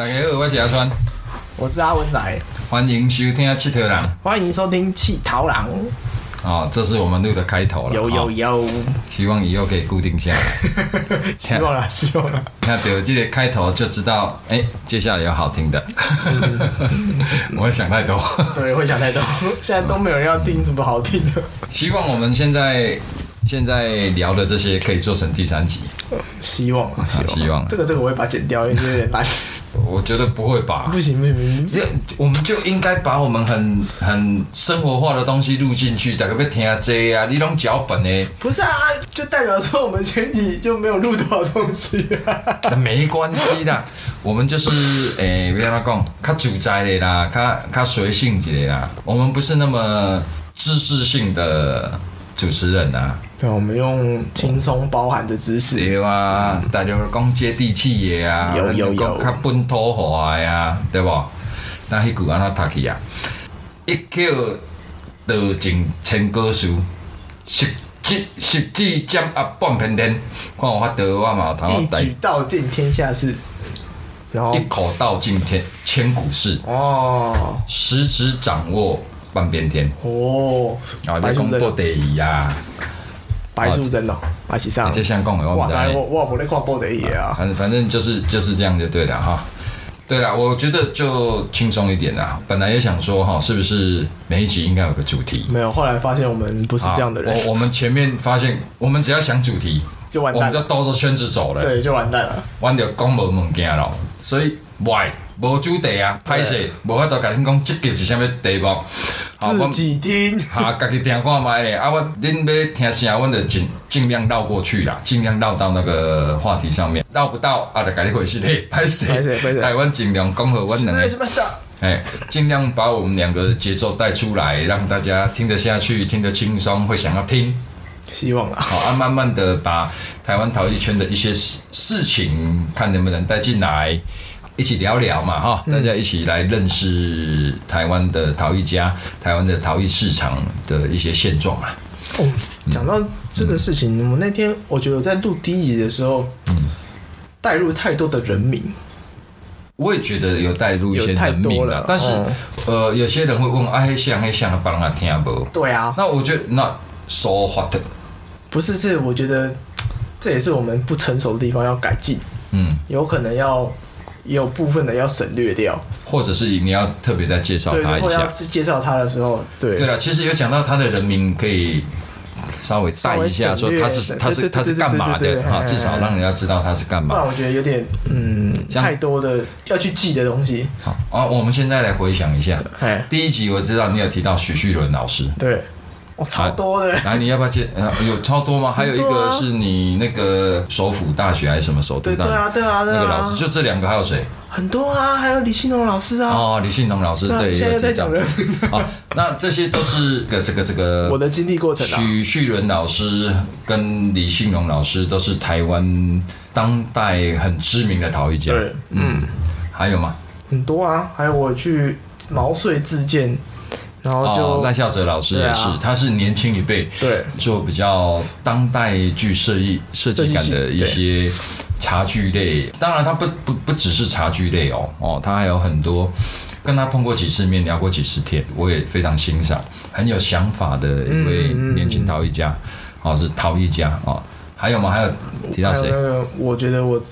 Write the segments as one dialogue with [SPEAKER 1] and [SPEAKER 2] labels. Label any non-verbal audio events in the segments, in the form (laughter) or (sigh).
[SPEAKER 1] 大家好，我是阿川，
[SPEAKER 2] 我是阿文仔，
[SPEAKER 1] 欢迎收听《七头狼》
[SPEAKER 2] 欢迎收听《气头狼》。
[SPEAKER 1] 哦，这是我们录的开头了，
[SPEAKER 2] 有有
[SPEAKER 1] 哦
[SPEAKER 2] 有，
[SPEAKER 1] 希望以后可以固定下来。(laughs)
[SPEAKER 2] 希望啦，(laughs) 希望啦。
[SPEAKER 1] 看到这个开头就知道，哎、接下来有好听的。(laughs) 我会想太多，
[SPEAKER 2] 对，会想太多，现在都没有人要听什么好听的。
[SPEAKER 1] 希望我们现在现在聊的这些可以做成第三集。
[SPEAKER 2] 希望啊，希望。
[SPEAKER 1] 希望
[SPEAKER 2] 这个这个我会把它剪掉，因为有点烂。
[SPEAKER 1] 我觉得不会吧
[SPEAKER 2] 不？行不行不行，
[SPEAKER 1] 我们就应该把我们很很生活化的东西录进去，大家要听啊这啊，你拢脚本呢？
[SPEAKER 2] 不是啊，就代表说我们前几就没有录多少东西啊。(laughs)
[SPEAKER 1] 那没关系啦，我们就是诶，不要他讲，较自在的啦，较较随性一点啦。我们不是那么知识性的主持人啊，
[SPEAKER 2] 对，我们用轻松包含的知识。
[SPEAKER 1] 对啊，大家讲接地气的啊，
[SPEAKER 2] 有有有
[SPEAKER 1] 讲较本土化的啊，对不？那迄句安怎读去啊？一口道尽千古书，实际实际占压半片天。看有法度，我嘛
[SPEAKER 2] 一
[SPEAKER 1] 带
[SPEAKER 2] 举道尽天下事，然后
[SPEAKER 1] 一口道尽天千古事。
[SPEAKER 2] 哦
[SPEAKER 1] 十指掌握半边天，
[SPEAKER 2] 哦，
[SPEAKER 1] 啊，
[SPEAKER 2] 白素贞
[SPEAKER 1] 你讲布地仪啊，
[SPEAKER 2] 白素贞哦，马其上
[SPEAKER 1] 你。这像讲的我
[SPEAKER 2] 哇塞，我我不在看报的嘢啊。
[SPEAKER 1] 反正反正就是就是这样就对了哈。对了，我觉得就轻松一点啦。本来也想说哈，是不是每一集应该有个主题？
[SPEAKER 2] 没有，后来发现我们不是这样的人，
[SPEAKER 1] 啊我我们前面发现，我们只要想主题，
[SPEAKER 2] 就完
[SPEAKER 1] 我们就。兜着圈子走了，
[SPEAKER 2] 对，就完蛋了。
[SPEAKER 1] 玩掉公无物件了。所以喂，无主题啊，歹势，无法度甲恁讲，即个是啥物题目。好，
[SPEAKER 2] 自己听，
[SPEAKER 1] 哈，家己听看卖咧。啊，我恁要听啥，阮就尽尽量绕过去啦，尽量绕到那个话题上面。绕不到啊，就家己回去咧，(laughs) 歹势，
[SPEAKER 2] 歹势歹势
[SPEAKER 1] 台湾尽量讲好，阮两个
[SPEAKER 2] 什？
[SPEAKER 1] 哎，尽量把我们两个的节奏带出来，让大家听得下去，听得轻松，会想要听。
[SPEAKER 2] 希望啦。
[SPEAKER 1] 好啊，慢慢的把台湾陶艺圈的一些事事情，看能不能带进来，一起聊聊嘛，哈，大家一起来认识台湾的陶艺家、台湾的陶艺市场的一些现状啊。
[SPEAKER 2] 哦，讲到这个事情，我那天我觉得我在录第一集的时候，带入太多的人名，
[SPEAKER 1] 我也觉得有带入一些人名
[SPEAKER 2] 多了
[SPEAKER 1] 但是、
[SPEAKER 2] 哦
[SPEAKER 1] 呃，有些人会问，啊，黑像黑像，帮他听不？
[SPEAKER 2] 对啊，
[SPEAKER 1] 那我觉得那 so what？
[SPEAKER 2] 不是是，我觉得这也是我们不成熟的地方要改进，
[SPEAKER 1] 嗯，
[SPEAKER 2] 有可能要也有部分的要省略掉，
[SPEAKER 1] 或者是你要特别再介绍，他一下。
[SPEAKER 2] 介绍他的时候，对
[SPEAKER 1] 对了，其实有讲到他的人名，可以稍微带一下，说他是他是他是干嘛的啊？至少让人家知道他是干嘛。
[SPEAKER 2] 不然我觉得有点嗯
[SPEAKER 1] 像
[SPEAKER 2] 太多的要去记的东西，
[SPEAKER 1] 好啊，我们现在来回想一下，
[SPEAKER 2] 哎，
[SPEAKER 1] 第一集我知道你有提到许旭伦老师，
[SPEAKER 2] 对，哦，超多的，
[SPEAKER 1] 来，你要不要接？呃，有超多吗？还有一个是你那个首府大学还是什么首都大学？
[SPEAKER 2] 对对啊对啊对啊，
[SPEAKER 1] 那个老师，就这两个，还有谁？
[SPEAKER 2] 很多啊，还有李信龙老师啊，
[SPEAKER 1] 哦，李信农老师，
[SPEAKER 2] 对现在在讲人。(laughs)
[SPEAKER 1] 好，那这些都是个这个这个
[SPEAKER 2] 我的经历过程啊，
[SPEAKER 1] 许旭伦老师跟李信荣老师都是台湾当代很知名的陶艺家。
[SPEAKER 2] 对，嗯，
[SPEAKER 1] 还有吗？
[SPEAKER 2] 很多啊，还有我去毛遂自荐，然后就、
[SPEAKER 1] 哦，赖孝哲老师也是，
[SPEAKER 2] 啊
[SPEAKER 1] 他是年轻一辈，
[SPEAKER 2] 对
[SPEAKER 1] 做比较当代具设计设计感的一些茶具类。当然，他不不不只是茶具类哦，哦，他还有很多。跟他碰过几次面，聊过几次天，我也非常欣赏，很有想法的一位年轻陶艺家，哦，是陶艺家哦。还有吗？还有提到谁
[SPEAKER 2] 那？个，我觉得我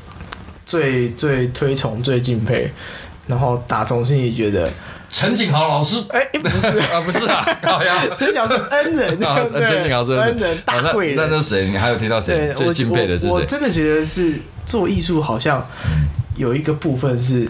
[SPEAKER 2] 最最推崇、最敬佩，然后打从心里觉得，
[SPEAKER 1] 陈景豪老师？
[SPEAKER 2] 哎、不是，(laughs)
[SPEAKER 1] 啊，不是啊，高呀。
[SPEAKER 2] 陈角是恩人，
[SPEAKER 1] 啊，
[SPEAKER 2] 对
[SPEAKER 1] 陈景豪是
[SPEAKER 2] 恩人大
[SPEAKER 1] 哦
[SPEAKER 2] 贵人。
[SPEAKER 1] 那那那谁？你还有提到谁，？最
[SPEAKER 2] 我
[SPEAKER 1] 敬佩的是谁？
[SPEAKER 2] 我我真的觉得是做艺术，好像有一个部分是，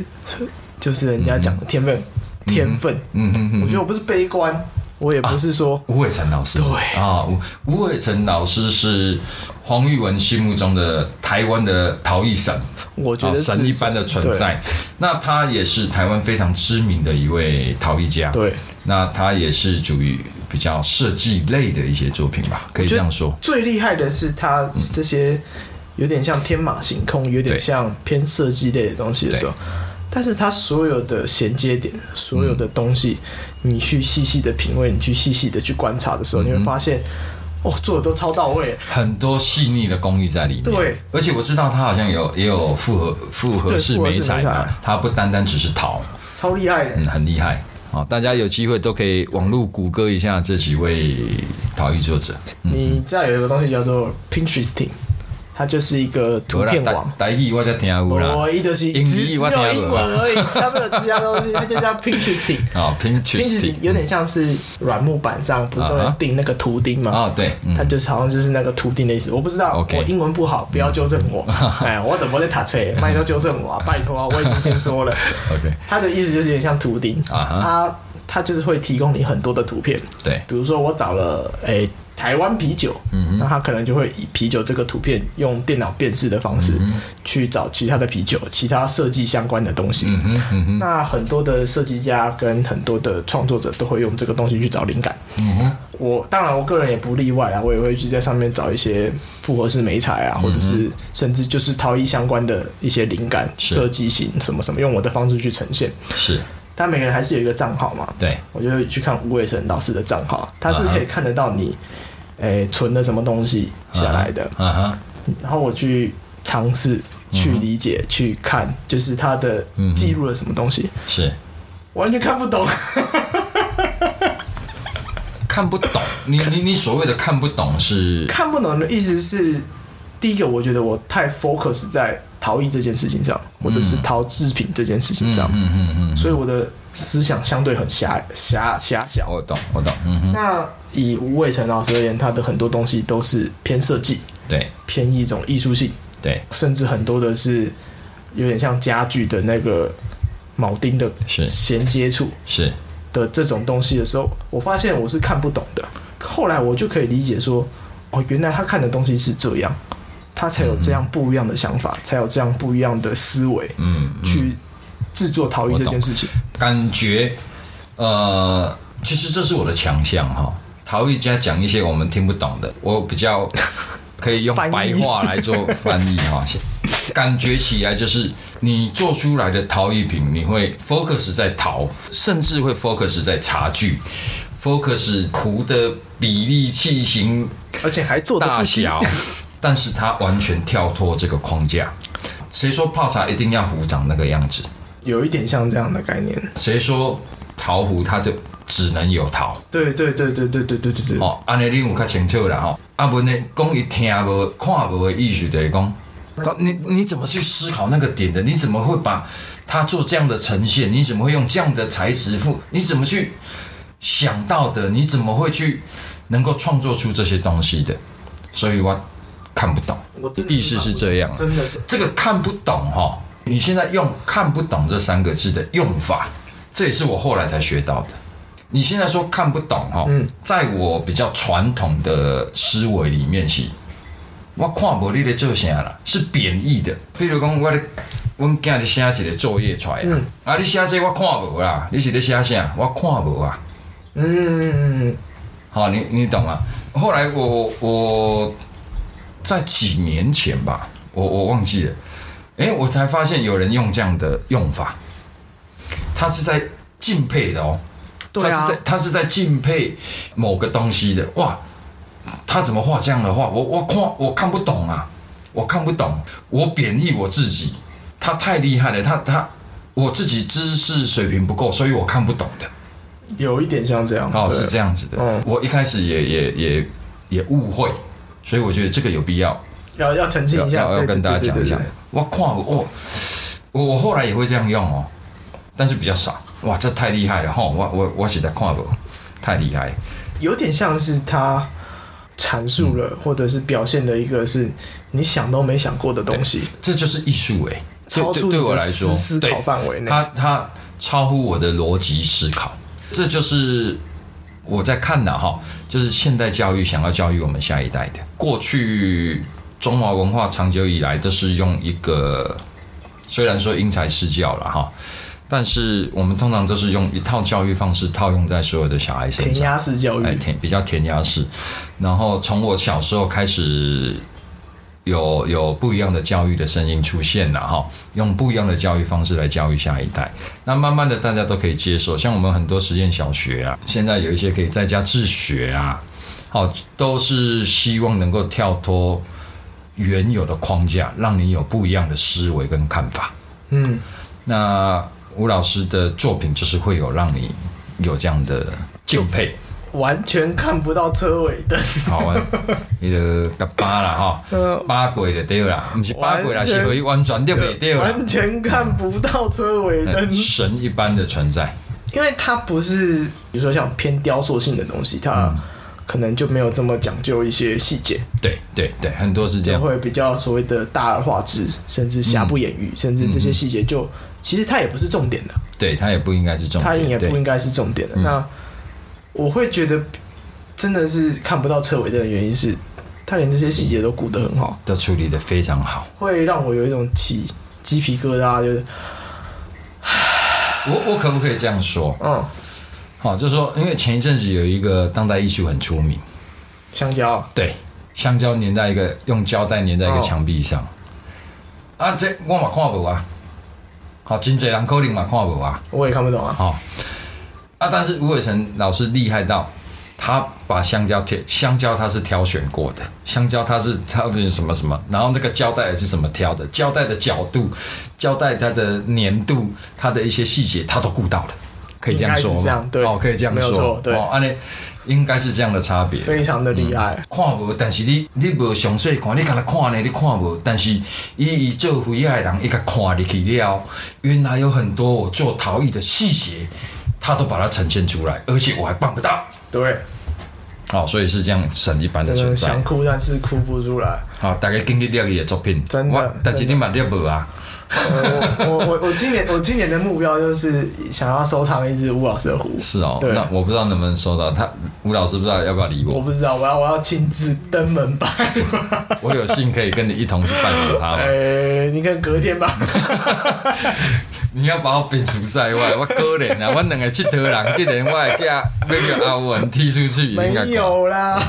[SPEAKER 2] 就是人家讲的天分，天分。
[SPEAKER 1] 嗯嗯嗯
[SPEAKER 2] 我觉得我不是悲观，我也不是说，
[SPEAKER 1] 吴伟成老师，
[SPEAKER 2] 对
[SPEAKER 1] 啊，吴吴伟成老师是黄玉文心目中的台湾的陶艺神，啊，
[SPEAKER 2] 我觉得是
[SPEAKER 1] 神一般的存。在。那他也是台湾非常知名的一位陶艺家，
[SPEAKER 2] 对，
[SPEAKER 1] 那他也是属于比较设计类的一些作品吧，可以这样说。
[SPEAKER 2] 最厉害的是他这些有点像天马行空，有点像偏设计类的东西的时候，但是他所有的衔接点，所有的东西，你去细细的品味，你去细细的去观察的时候，你会发现，哦，做的都超到位，
[SPEAKER 1] 很多细腻的工艺在里面。
[SPEAKER 2] 对，
[SPEAKER 1] 而且我知道它好像有也有复合复合式美彩嘛，它不单单只是陶，
[SPEAKER 2] 超厉害的，
[SPEAKER 1] 嗯，很厉害。好，大家有机会都可以网络谷歌一下这几位陶艺作者。
[SPEAKER 2] 你知道有一个东西叫做 Pinterest。它就是一个图片网，
[SPEAKER 1] 台语我在听有啦，
[SPEAKER 2] 我一就是只只有英文而已，它没有其他东西，(laughs) 它就叫 Pinterest。(laughs)
[SPEAKER 1] 啊，Pinterest
[SPEAKER 2] 有点像是软木板上不是都钉那个图钉吗？
[SPEAKER 1] 啊，对，
[SPEAKER 2] 它就是好像就是那个图钉的意思。我不知道，我英文不好，不要纠正我。(laughs) 哎，我怎么在打车？拜托纠正我，拜托啊！我已经先说了。
[SPEAKER 1] OK，
[SPEAKER 2] 它的意思就是有点像图钉啊，它它就是会提供你很多的图片。
[SPEAKER 1] 对，
[SPEAKER 2] 比如说我找了诶。台湾啤酒，那他可能就会以啤酒这个图片用电脑辨识的方式去找其他的啤酒、其他设计相关的东西。那很多的设计家跟很多的创作者都会用这个东西去找灵感。我当然我个人也不例外啊，我也会去在上面找一些复合式美彩啊，或者是甚至就是陶艺相关的一些灵感、设计型什么什么，用我的方式去呈现。
[SPEAKER 1] 是，
[SPEAKER 2] 但每个人还是有一个账号嘛。
[SPEAKER 1] 对，
[SPEAKER 2] 我就会去看吴伟成老师的账号，他是可以看得到你。诶，存了什么东西下来的啊？然后我去尝试去理解、去看，就是他的记录了什么东西？
[SPEAKER 1] 是
[SPEAKER 2] 完全看不懂，(laughs)
[SPEAKER 1] 看不懂。你你你所谓的看不懂是
[SPEAKER 2] 看不懂的意思是，第一个，我觉得我太 focus 在陶艺这件事情上，或者是陶制品这件事情上，嗯嗯嗯，所以我的。思想相对很狭狭狭小，
[SPEAKER 1] 我懂我懂。嗯哼。
[SPEAKER 2] 那以吴伟成老师而言，他的很多东西都是偏设计，
[SPEAKER 1] 对，
[SPEAKER 2] 偏一种艺术性，
[SPEAKER 1] 对，
[SPEAKER 2] 甚至很多的是有点像家具的那个铆钉的衔接处，
[SPEAKER 1] 是
[SPEAKER 2] 的这种东西的时候，我发现我是看不懂的。后来我就可以理解说，哦，原来他看的东西是这样，他才有这样不一样的想法，才有这样不一样的思维，嗯，去。制作陶艺这件事情，
[SPEAKER 1] 感觉呃，其实这是我的强项哈。陶艺家讲一些我们听不懂的，我比较可以用 (laughs) 白话来做翻译哈。(laughs) 感觉起来就是你做出来的陶艺品，你会 focus 在陶，甚至会 focus 在茶具，focus 壶的比例、器型，
[SPEAKER 2] 而且还做
[SPEAKER 1] 大小，(laughs) 但是它完全跳脱这个框架。谁说泡茶一定要壶长那个样子？
[SPEAKER 2] 有一点像这样的概念。
[SPEAKER 1] 谁说陶壶它就只能有陶？
[SPEAKER 2] 对对对对对对对对对。
[SPEAKER 1] 哦，安尼你有较清楚了哈。阿文呢，讲一听无看无的意思就是讲，你你怎么去思考那个点的？你怎么会把它做这样的呈现？你怎么会用这样的材质复？你怎么去想到的？你怎么会去能够创作出这些东西的？所以我看不懂。我意思是这样，
[SPEAKER 2] 真的是
[SPEAKER 1] 这个看不懂哈。你现在用看不懂这三个字的用法，这也是我后来才学到的。你现在说看不懂哈，在我比较传统的思维里面是，我看不你的做啥啦，是贬义的。比如讲，我的我今日写一个作业出来，啊，你写这我看无啦，你是在写啥？我看无啊。嗯，好，你你懂吗？后来我我在几年前吧，我我忘记了。哎，我才发现有人用这样的用法，他是在敬佩的哦，
[SPEAKER 2] 他
[SPEAKER 1] 是在他是在敬佩某个东西的。哇，他怎么画这样的画？我我看我看不懂啊，我看不懂，我贬义我自己，他太厉害了，他他我自己知识水平不够，所以我看不懂的，
[SPEAKER 2] 有一点像这样
[SPEAKER 1] 哦，是这样子的，我一开始也也也也误会，所以我觉得这个有必要。
[SPEAKER 2] 要要澄清一下，
[SPEAKER 1] 要跟大家讲一下。我看我我我后来也会这样用哦，但是比较少。哇，这太厉害了哈！我我我写的看不太厉害，
[SPEAKER 2] 有点像是他阐述了或者是表现的一个是你想都没想过的东西。
[SPEAKER 1] 这就是艺术哎，
[SPEAKER 2] 超出对我来说思考范围内，
[SPEAKER 1] 他他超乎我的逻辑思考。这就是我在看的哈，就是现代教育想要教育我们下一代的过去。中华文化长久以来都是用一个，虽然说因材施教了哈，但是我们通常都是用一套教育方式套用在所有的小孩身上，
[SPEAKER 2] 填鸭式教育，哎，
[SPEAKER 1] 填比较填鸭式。然后从我小时候开始，有有不一样的教育的声音出现了哈，用不一样的教育方式来教育下一代。那慢慢的大家都可以接受，像我们很多实验小学啊，现在有一些可以在家自学啊。好，都是希望能够跳脱原有的框架，让你有不一样的思维跟看法。
[SPEAKER 2] 嗯，
[SPEAKER 1] 那吴老师的作品就是会有让你有这样的敬佩。
[SPEAKER 2] 完全看不到车尾灯，
[SPEAKER 1] 好啊，(laughs) 你的个八了哈，八轨的对啦，不是八轨啦，是可以完全就没对啦，
[SPEAKER 2] 完全看不到车尾灯，
[SPEAKER 1] 神一般的存在，
[SPEAKER 2] 因为它不是，比如说像偏雕塑性的东西，它可能就没有这么讲究一些细节，
[SPEAKER 1] 对对对，很多是这样，
[SPEAKER 2] 会比较所谓的大而化之，甚至瑕不掩瑜，甚至这些细节就其实它也不是重点的，
[SPEAKER 1] 对，它也不应该是重点，它
[SPEAKER 2] 也不应该是重点的，那。我会觉得真的是看不到车尾的原因是，他连这些细节都顾得很好，
[SPEAKER 1] 都处理的非常好，
[SPEAKER 2] 会让我有一种起鸡皮疙瘩，就是，
[SPEAKER 1] 我我可不可以这样说？嗯，好，就是说，因为前一阵子有一个当代艺术很出名，
[SPEAKER 2] 香蕉，
[SPEAKER 1] 对，香蕉粘在一个用胶带粘在一个墙壁上，啊，这我嘛看不啊，好，真济人可能嘛看不啊，
[SPEAKER 2] 我也看不懂啊，好。
[SPEAKER 1] 啊！但是吴伟成老师厉害到，他把香蕉挑香蕉，他是挑选过的香蕉，他是挑选什么什么，然后那个胶带也是怎么挑的，胶带的角度，胶带它的粘度，它的一些细节，他都顾到了，可以这样说吗？
[SPEAKER 2] 对，
[SPEAKER 1] 哦，可以这样说，对，哦，安尼应该是这样的差别，
[SPEAKER 2] 非常的厉害。
[SPEAKER 1] 看无，但是你你无详细看，你干那看呢？你看无，但是伊伊做回来的人一个看入去了，原来有很多我做陶艺的细节。他都把它呈现出来，而且我还办不到。
[SPEAKER 2] 对，
[SPEAKER 1] 哦，所以是这样神一般的存
[SPEAKER 2] 在。想哭，但是哭不出来。
[SPEAKER 1] 好，大家经历了一的作品，
[SPEAKER 2] 真的。
[SPEAKER 1] 但是你买了无啊？
[SPEAKER 2] 我 (laughs) 我我我今年我今年的目标就是想要收藏一只吴老师的壶。
[SPEAKER 1] 是哦，那我不知道能不能收到。他吴老师不知道要不要理我。
[SPEAKER 2] 我不知道，我要我要亲自登门拜。(laughs)
[SPEAKER 1] 我有幸可以跟你一同去拜访他吗？(laughs)
[SPEAKER 2] 哎，你看隔天吧。
[SPEAKER 1] 你要把我摒除在外，我可怜啊！我两个佚佗人，竟然我会叫那个阿文踢出去，
[SPEAKER 2] 没有啦。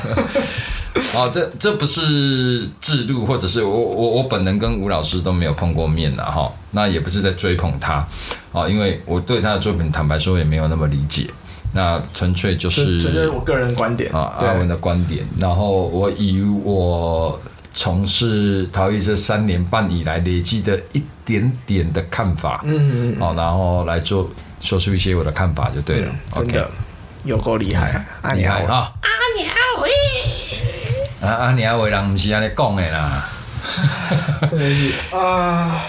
[SPEAKER 2] (laughs)
[SPEAKER 1] 哦，这这不是制度，或者是我我我本人跟吴老师都没有碰过面了哈。那也不是在追捧他，哦，因为我对他的作品坦白说也没有那么理解。那纯粹就是
[SPEAKER 2] 纯粹我个人观点
[SPEAKER 1] 啊，阿文的观点。然后我以我从事陶艺这三年半以来累积的一点点的看法，嗯嗯，好，然后来做说出一些我的看法就对了。
[SPEAKER 2] 真的有够厉害，
[SPEAKER 1] 厉害哈！
[SPEAKER 3] 阿鸟喂。
[SPEAKER 1] 啊啊！你阿伟人不是安尼讲的啦，(laughs)
[SPEAKER 2] 真的是啊！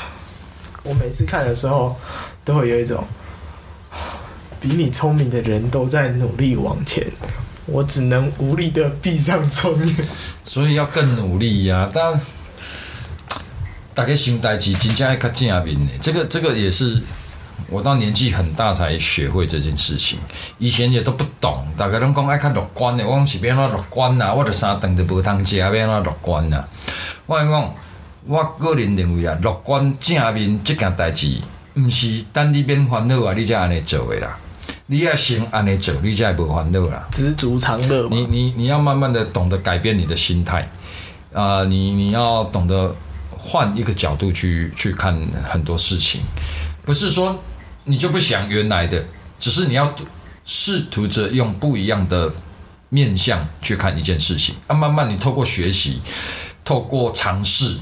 [SPEAKER 2] 我每次看的时候，都会有一种比你聪明的人都在努力往前，我只能无力的闭上双眼。
[SPEAKER 1] 所以要更努力呀！但大家想代志真正爱较正面的，这个这个也是。我到年纪很大才学会这件事情，以前也都不懂。大家拢讲爱看乐观的，我讲是变哪乐观呐？我着三顿都无通食，变哪乐观呐？我讲，我个人认为啊，乐观正面这件代志，毋是等你变烦恼啊，你才安尼做的啦。你要先安尼做，你才无烦恼啦。
[SPEAKER 2] 知足常乐。
[SPEAKER 1] 你你你要慢慢的懂得改变你的心态啊，你你要懂得换一个角度去去看很多事情，不是说。你就不想原来的，只是你要试图着用不一样的面向去看一件事情啊。慢慢你透过学习，透过尝试，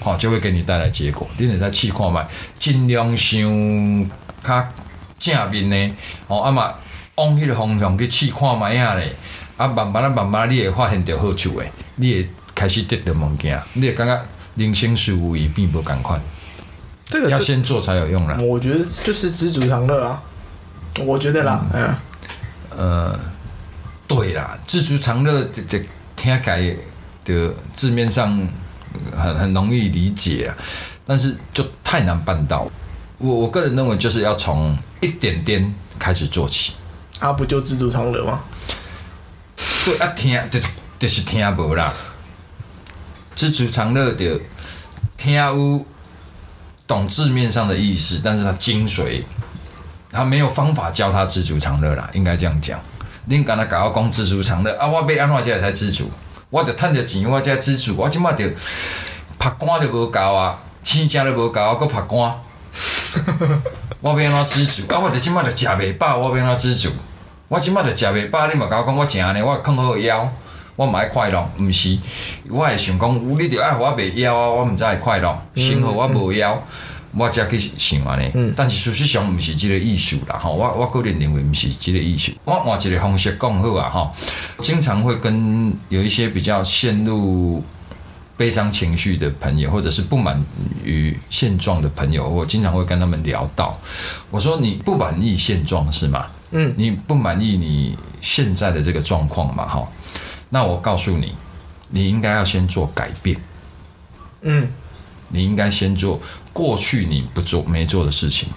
[SPEAKER 1] 好就会给你带来结果。你得在气看卖，尽量想较正面呢，哦啊嘛往迄个方向去试看卖啊咧，啊慢慢啊慢慢你会发现到好处诶，你会开始得到物件，你会感觉人生事物已并不赶快。
[SPEAKER 2] 这个
[SPEAKER 1] 要先做才有用啦。
[SPEAKER 2] 我觉得就是知足常乐啊，我觉得啦，嗯，
[SPEAKER 1] 呃，对啦，知足常乐这这听起来的字面上很很容易理解啊，但是就太难办到。我我个人认为就是要从一点点开始做起。
[SPEAKER 2] 啊，不就知足常乐吗？
[SPEAKER 1] 对啊，听就就是听无啦，知足常乐的听有。懂字面上的意思，但是他精髓，他没有方法教他知足常乐啦，应该这样讲。恁刚才搞我讲知足常乐啊，我要安怎才才知足？我得趁着钱，我才知足。我即马着拍光就无够啊，钱食都无够，我搁拍光。(laughs) 我要安怎知足？啊，我得即马着食袂饱，我要安怎知足？我即马着食袂饱，你嘛甲我讲我食呢，我放好腰，我唔爱快乐，毋是，我会想讲，你着爱我袂枵啊，我毋知会快乐，幸好我无枵，我才去想安尼。但是事实上毋是即个意思啦，吼，我我个人认为毋是即个意思。我换一个方式讲好啊，吼，经常会跟有一些比较陷入悲伤情绪的朋友，或者是不满于现状的朋友，我经常会跟他们聊到，我说你不满意现状是吗？嗯，你不满意你现在的这个状况嘛？哈，那我告诉你，你应该要先做改变。嗯，你应该先做过去你不做没做的事情，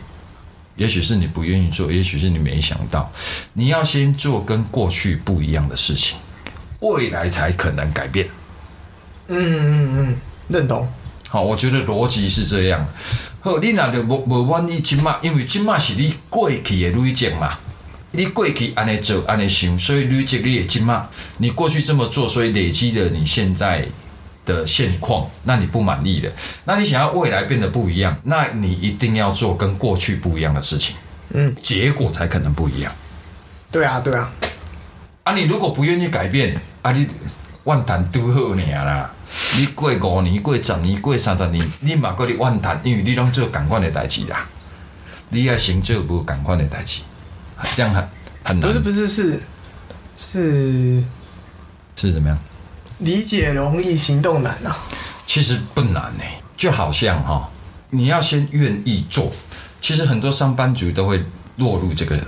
[SPEAKER 1] 也许是你不愿意做，也许是你没想到，你要先做跟过去不一样的事情，未来才可能改变。
[SPEAKER 2] 嗯嗯嗯，认同。
[SPEAKER 1] 好，我觉得逻辑是这样。好，你那就无无满意今嘛，因为今嘛是你过去的累积嘛。你过去安尼做安尼想，所以累积你的金嘛，你过去这么做，所以累积了你现在的现况，那你不满意的，那你想要未来变得不一样，那你一定要做跟过去不一样的事情，嗯，结果才可能不一样。
[SPEAKER 2] 对啊，对啊。
[SPEAKER 1] 啊，你如果不愿意改变，啊，你万谈都好你啦。你过五年、过十年、过三十年，你嘛搁咧怨叹，因为你拢做共款的代志啦。你要先做无共款的代志。这样很很难。
[SPEAKER 2] 不是不是是是
[SPEAKER 1] 是怎么样？
[SPEAKER 2] 理解容易，行动难啊。
[SPEAKER 1] 其实不难呢，就好像哈，你要先愿意做。其实很多上班族都会落入这个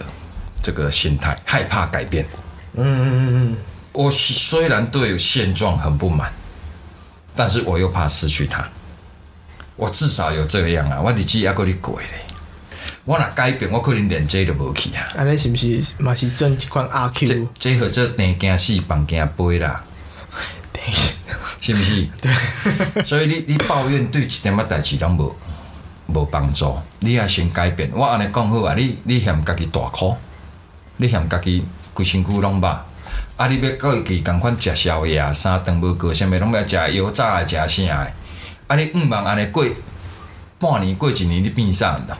[SPEAKER 1] 这个心态，害怕改变。嗯嗯嗯嗯。我虽然对现状很不满，但是我又怕失去它。我至少有这样啊，我日子要过你鬼嘞。我若改变，我可能连这都无去啊！
[SPEAKER 2] 安尼是毋是嘛是真一款阿 Q？
[SPEAKER 1] 这这和这定惊死，放惊飞啦，是毋是？对。所以你你抱怨对一点仔代志拢无无帮助，你也先改变。我安尼讲好啊，你你嫌家己大苦，你嫌家己规身躯拢肉，啊！你要过去共款食宵夜，三顿无过，啥物拢要食油炸的，食啥的？啊！你毋茫安尼过半年，过一年，你变啥啦？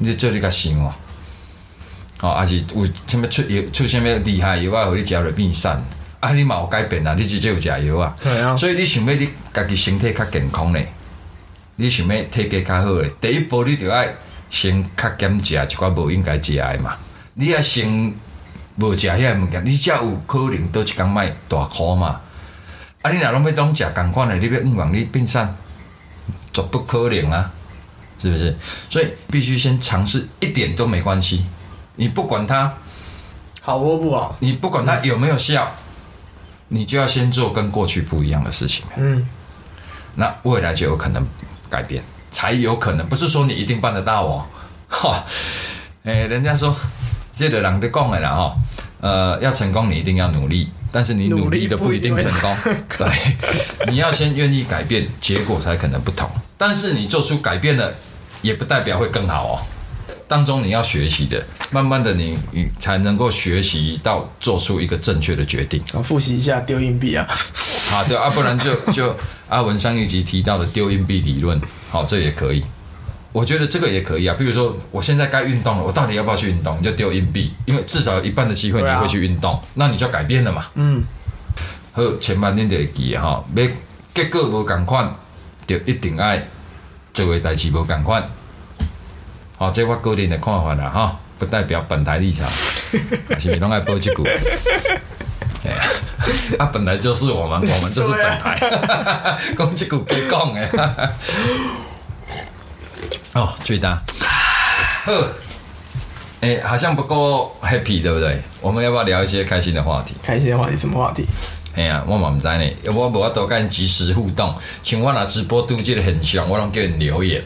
[SPEAKER 1] 你做你较想哦，哦，还是有啥物出药出啥物厉害药啊，互你食落变瘦，啊，你嘛有改变啊，你直接有食药啊，所以你想要你家己身体较健康咧，你想要体格较好咧，第一步你就爱先较减食一寡无应该食的嘛，你啊先无食遐物件，你才有可能倒一工卖大箍嘛，啊，你若拢要当食共款的，你要硬望你变瘦，绝不可能啊。是不是？所以必须先尝试一点都没关系。你不管它
[SPEAKER 2] 好或不好，
[SPEAKER 1] 你不管它有没有效，你就要先做跟过去不一样的事情。嗯，那未来就有可能改变，才有可能。不是说你一定办得到哦。(laughs) 哈，哎，人家说这个人的讲的啦哈，呃，要成功你一定要努力，但是你努力的不一定成功。对，你要先愿意改变，结果才可能不同。但是你做出改变了。也不代表会更好哦。当中你要学习的，慢慢的你你才能够学习到做出一个正确的决定。
[SPEAKER 2] 啊，复习一下丢硬币啊。
[SPEAKER 1] 好，对啊，不然就就阿文上一集提到的丢硬币理论，好，这也可以。我觉得这个也可以啊。比如说，我现在该运动了，我到底要不要去运动？你就丢硬币，因为至少有一半的机会你会去运动，那你就改变了嘛。嗯。好，前半年就会记哈，要结果无共款，就一定爱。做个代志无共款，好，这我个人的看法啦，哈，不代表本台立场，(laughs) 是咪拢爱报一句？哎呀，啊，本来就是我们，我们就是本台，(laughs) 讲这句别讲诶。哦，最大，呵，哎，好像不够 happy，对不对？我们要不要聊一些开心的话题？
[SPEAKER 2] 开心的话题，什么话题？
[SPEAKER 1] 哎呀，我嘛唔知呢，我无法多跟及时互动，像我那直播都记得很像，我拢叫人留言。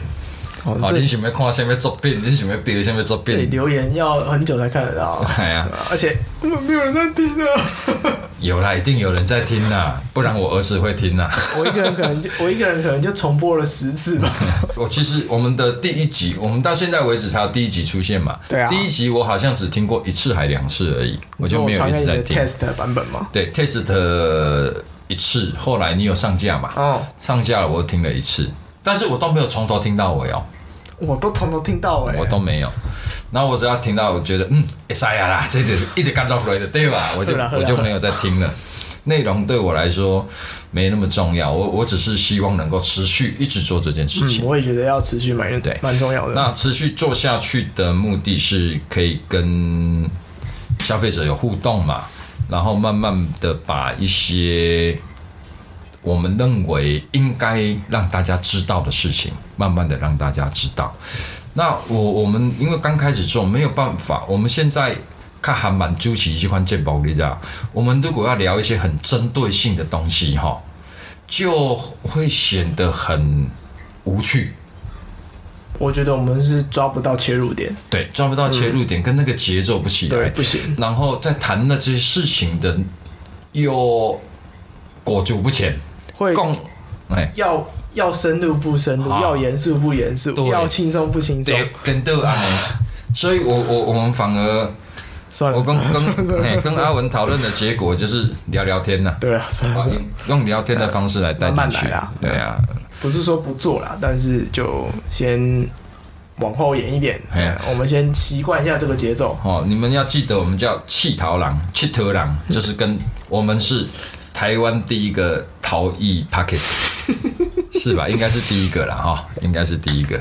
[SPEAKER 1] 好，你想要看什么作品？你想要表什么作品？
[SPEAKER 2] 留言要很久才看得到。(laughs) 哎呀，而且没有人在听啊。
[SPEAKER 1] 有啦，一定有人在听呐，不然我儿子会听呐。(laughs)
[SPEAKER 2] 我一个人可能就我一个人可能就重播了十次吧。(laughs)
[SPEAKER 1] 我其实我们的第一集，我们到现在为止才有第一集出现嘛。
[SPEAKER 2] 对啊。
[SPEAKER 1] 第一集我好像只听过一次还两次而已，我就没有一直在听。
[SPEAKER 2] test 版本吗？
[SPEAKER 1] 对，test 一次，后来你有上架嘛？哦。上架了，我听了一次，但是我都没有从头听到尾哦。
[SPEAKER 2] 我都从头听到尾。
[SPEAKER 1] 我都没有。然后我只要听到，我觉得嗯，哎呀啦，这就一直干到回来的，对吧？(laughs) 我就我就没有再听了。内容对我来说没那么重要，我我只是希望能够持续一直做这件事情。
[SPEAKER 2] 我也觉得要持续蛮对蛮重要的。
[SPEAKER 1] 那持续做下去的目的是可以跟消费者有互动嘛，然后慢慢的把一些我们认为应该让大家知道的事情，慢慢的让大家知道。那我我们因为刚开始做没有办法，我们现在。看还蛮周期这款节目，你知道？我们如果要聊一些很针对性的东西，哈，就会显得很无趣。
[SPEAKER 2] 我觉得我们是抓不到切入点，
[SPEAKER 1] 对，抓不到切入点，跟那个节奏不起来，
[SPEAKER 2] 不行。
[SPEAKER 1] 然后在谈的这些事情的，又裹足不前，
[SPEAKER 2] 会共哎，要要深入不深入，要严肃不严肃，要轻松不轻松，
[SPEAKER 1] 跟都啊。所以我我我们反而。我跟跟跟阿文讨论的结果就是聊聊天呐。
[SPEAKER 2] 对啊，
[SPEAKER 1] 用聊天的方式来带进去
[SPEAKER 2] 啊。
[SPEAKER 1] 对啊，
[SPEAKER 2] 不是说不做啦，但是就先往后延一点。哎我们先习惯一下这个节奏。
[SPEAKER 1] 哦，你们要记得，我们叫气头狼，气头狼就是跟我们是台湾第一个逃逸 p a c k e 是吧？应该是第一个了哈，应该是第一个。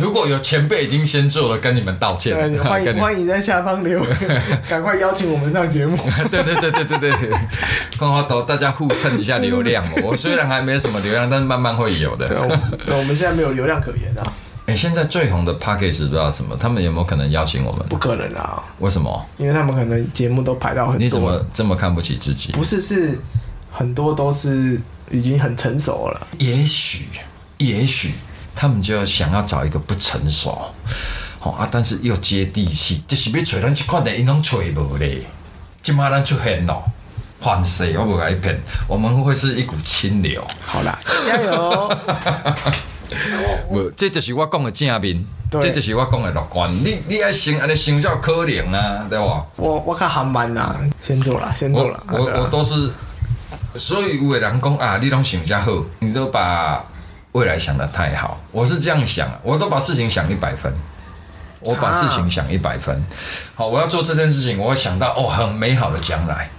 [SPEAKER 1] 如果有前辈已经先做了，跟你们道歉。(laughs)
[SPEAKER 2] 欢迎欢迎在下方留言，(laughs) 赶快邀请我们上节目。
[SPEAKER 1] 对对对对对对，光花头大家互蹭一下流量。我虽然还没什么流量，但是慢慢会有的。
[SPEAKER 2] 对，我们现在没有流量可言啊。
[SPEAKER 1] 哎，现在最红的 p a c k a g e 不知道什么，他们有没有可能邀请我们？
[SPEAKER 2] 不可能啊！
[SPEAKER 1] 为什么？
[SPEAKER 2] 因为他们可能节目都排到很多。
[SPEAKER 1] 你怎么这么看不起自己？
[SPEAKER 2] 不是，是很多都是已经很成熟了。
[SPEAKER 1] 也许，也许。他们就要想要找一个不成熟，好啊，但是又接地气，就是要找咱这款的，因拢找无咧。今嘛咱出现咯，反势我不改变，我们会是一股清流。
[SPEAKER 2] 好啦，加油！(laughs)
[SPEAKER 1] 不，这就是我讲的正面，这就是我讲的乐观。你你要想安尼想叫可能啊，对吧？
[SPEAKER 2] 我我看航班呐，先做了，先做了。
[SPEAKER 1] 我我都是，所以有的人讲啊，你拢想较好，你都把。未来想的太好，我是这样想，我都把事情想一百分，我把事情想一百分，好，我要做这件事情，我想到哦，很美好的将来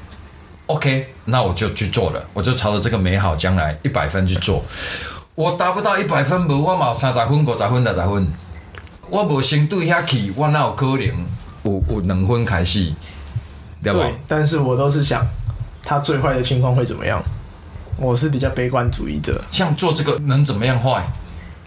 [SPEAKER 1] ，OK，那我就去做了，我就朝着这个美好将来一百分去做，我达不到一百分，无我嘛三十分、五十分、六十分，我无先对遐去，我哪有可能有有两分开始，
[SPEAKER 2] 对吧？但是我都是想，他最坏的情况会怎么样？我是比较悲观主义者，
[SPEAKER 1] 像做这个能怎么样坏？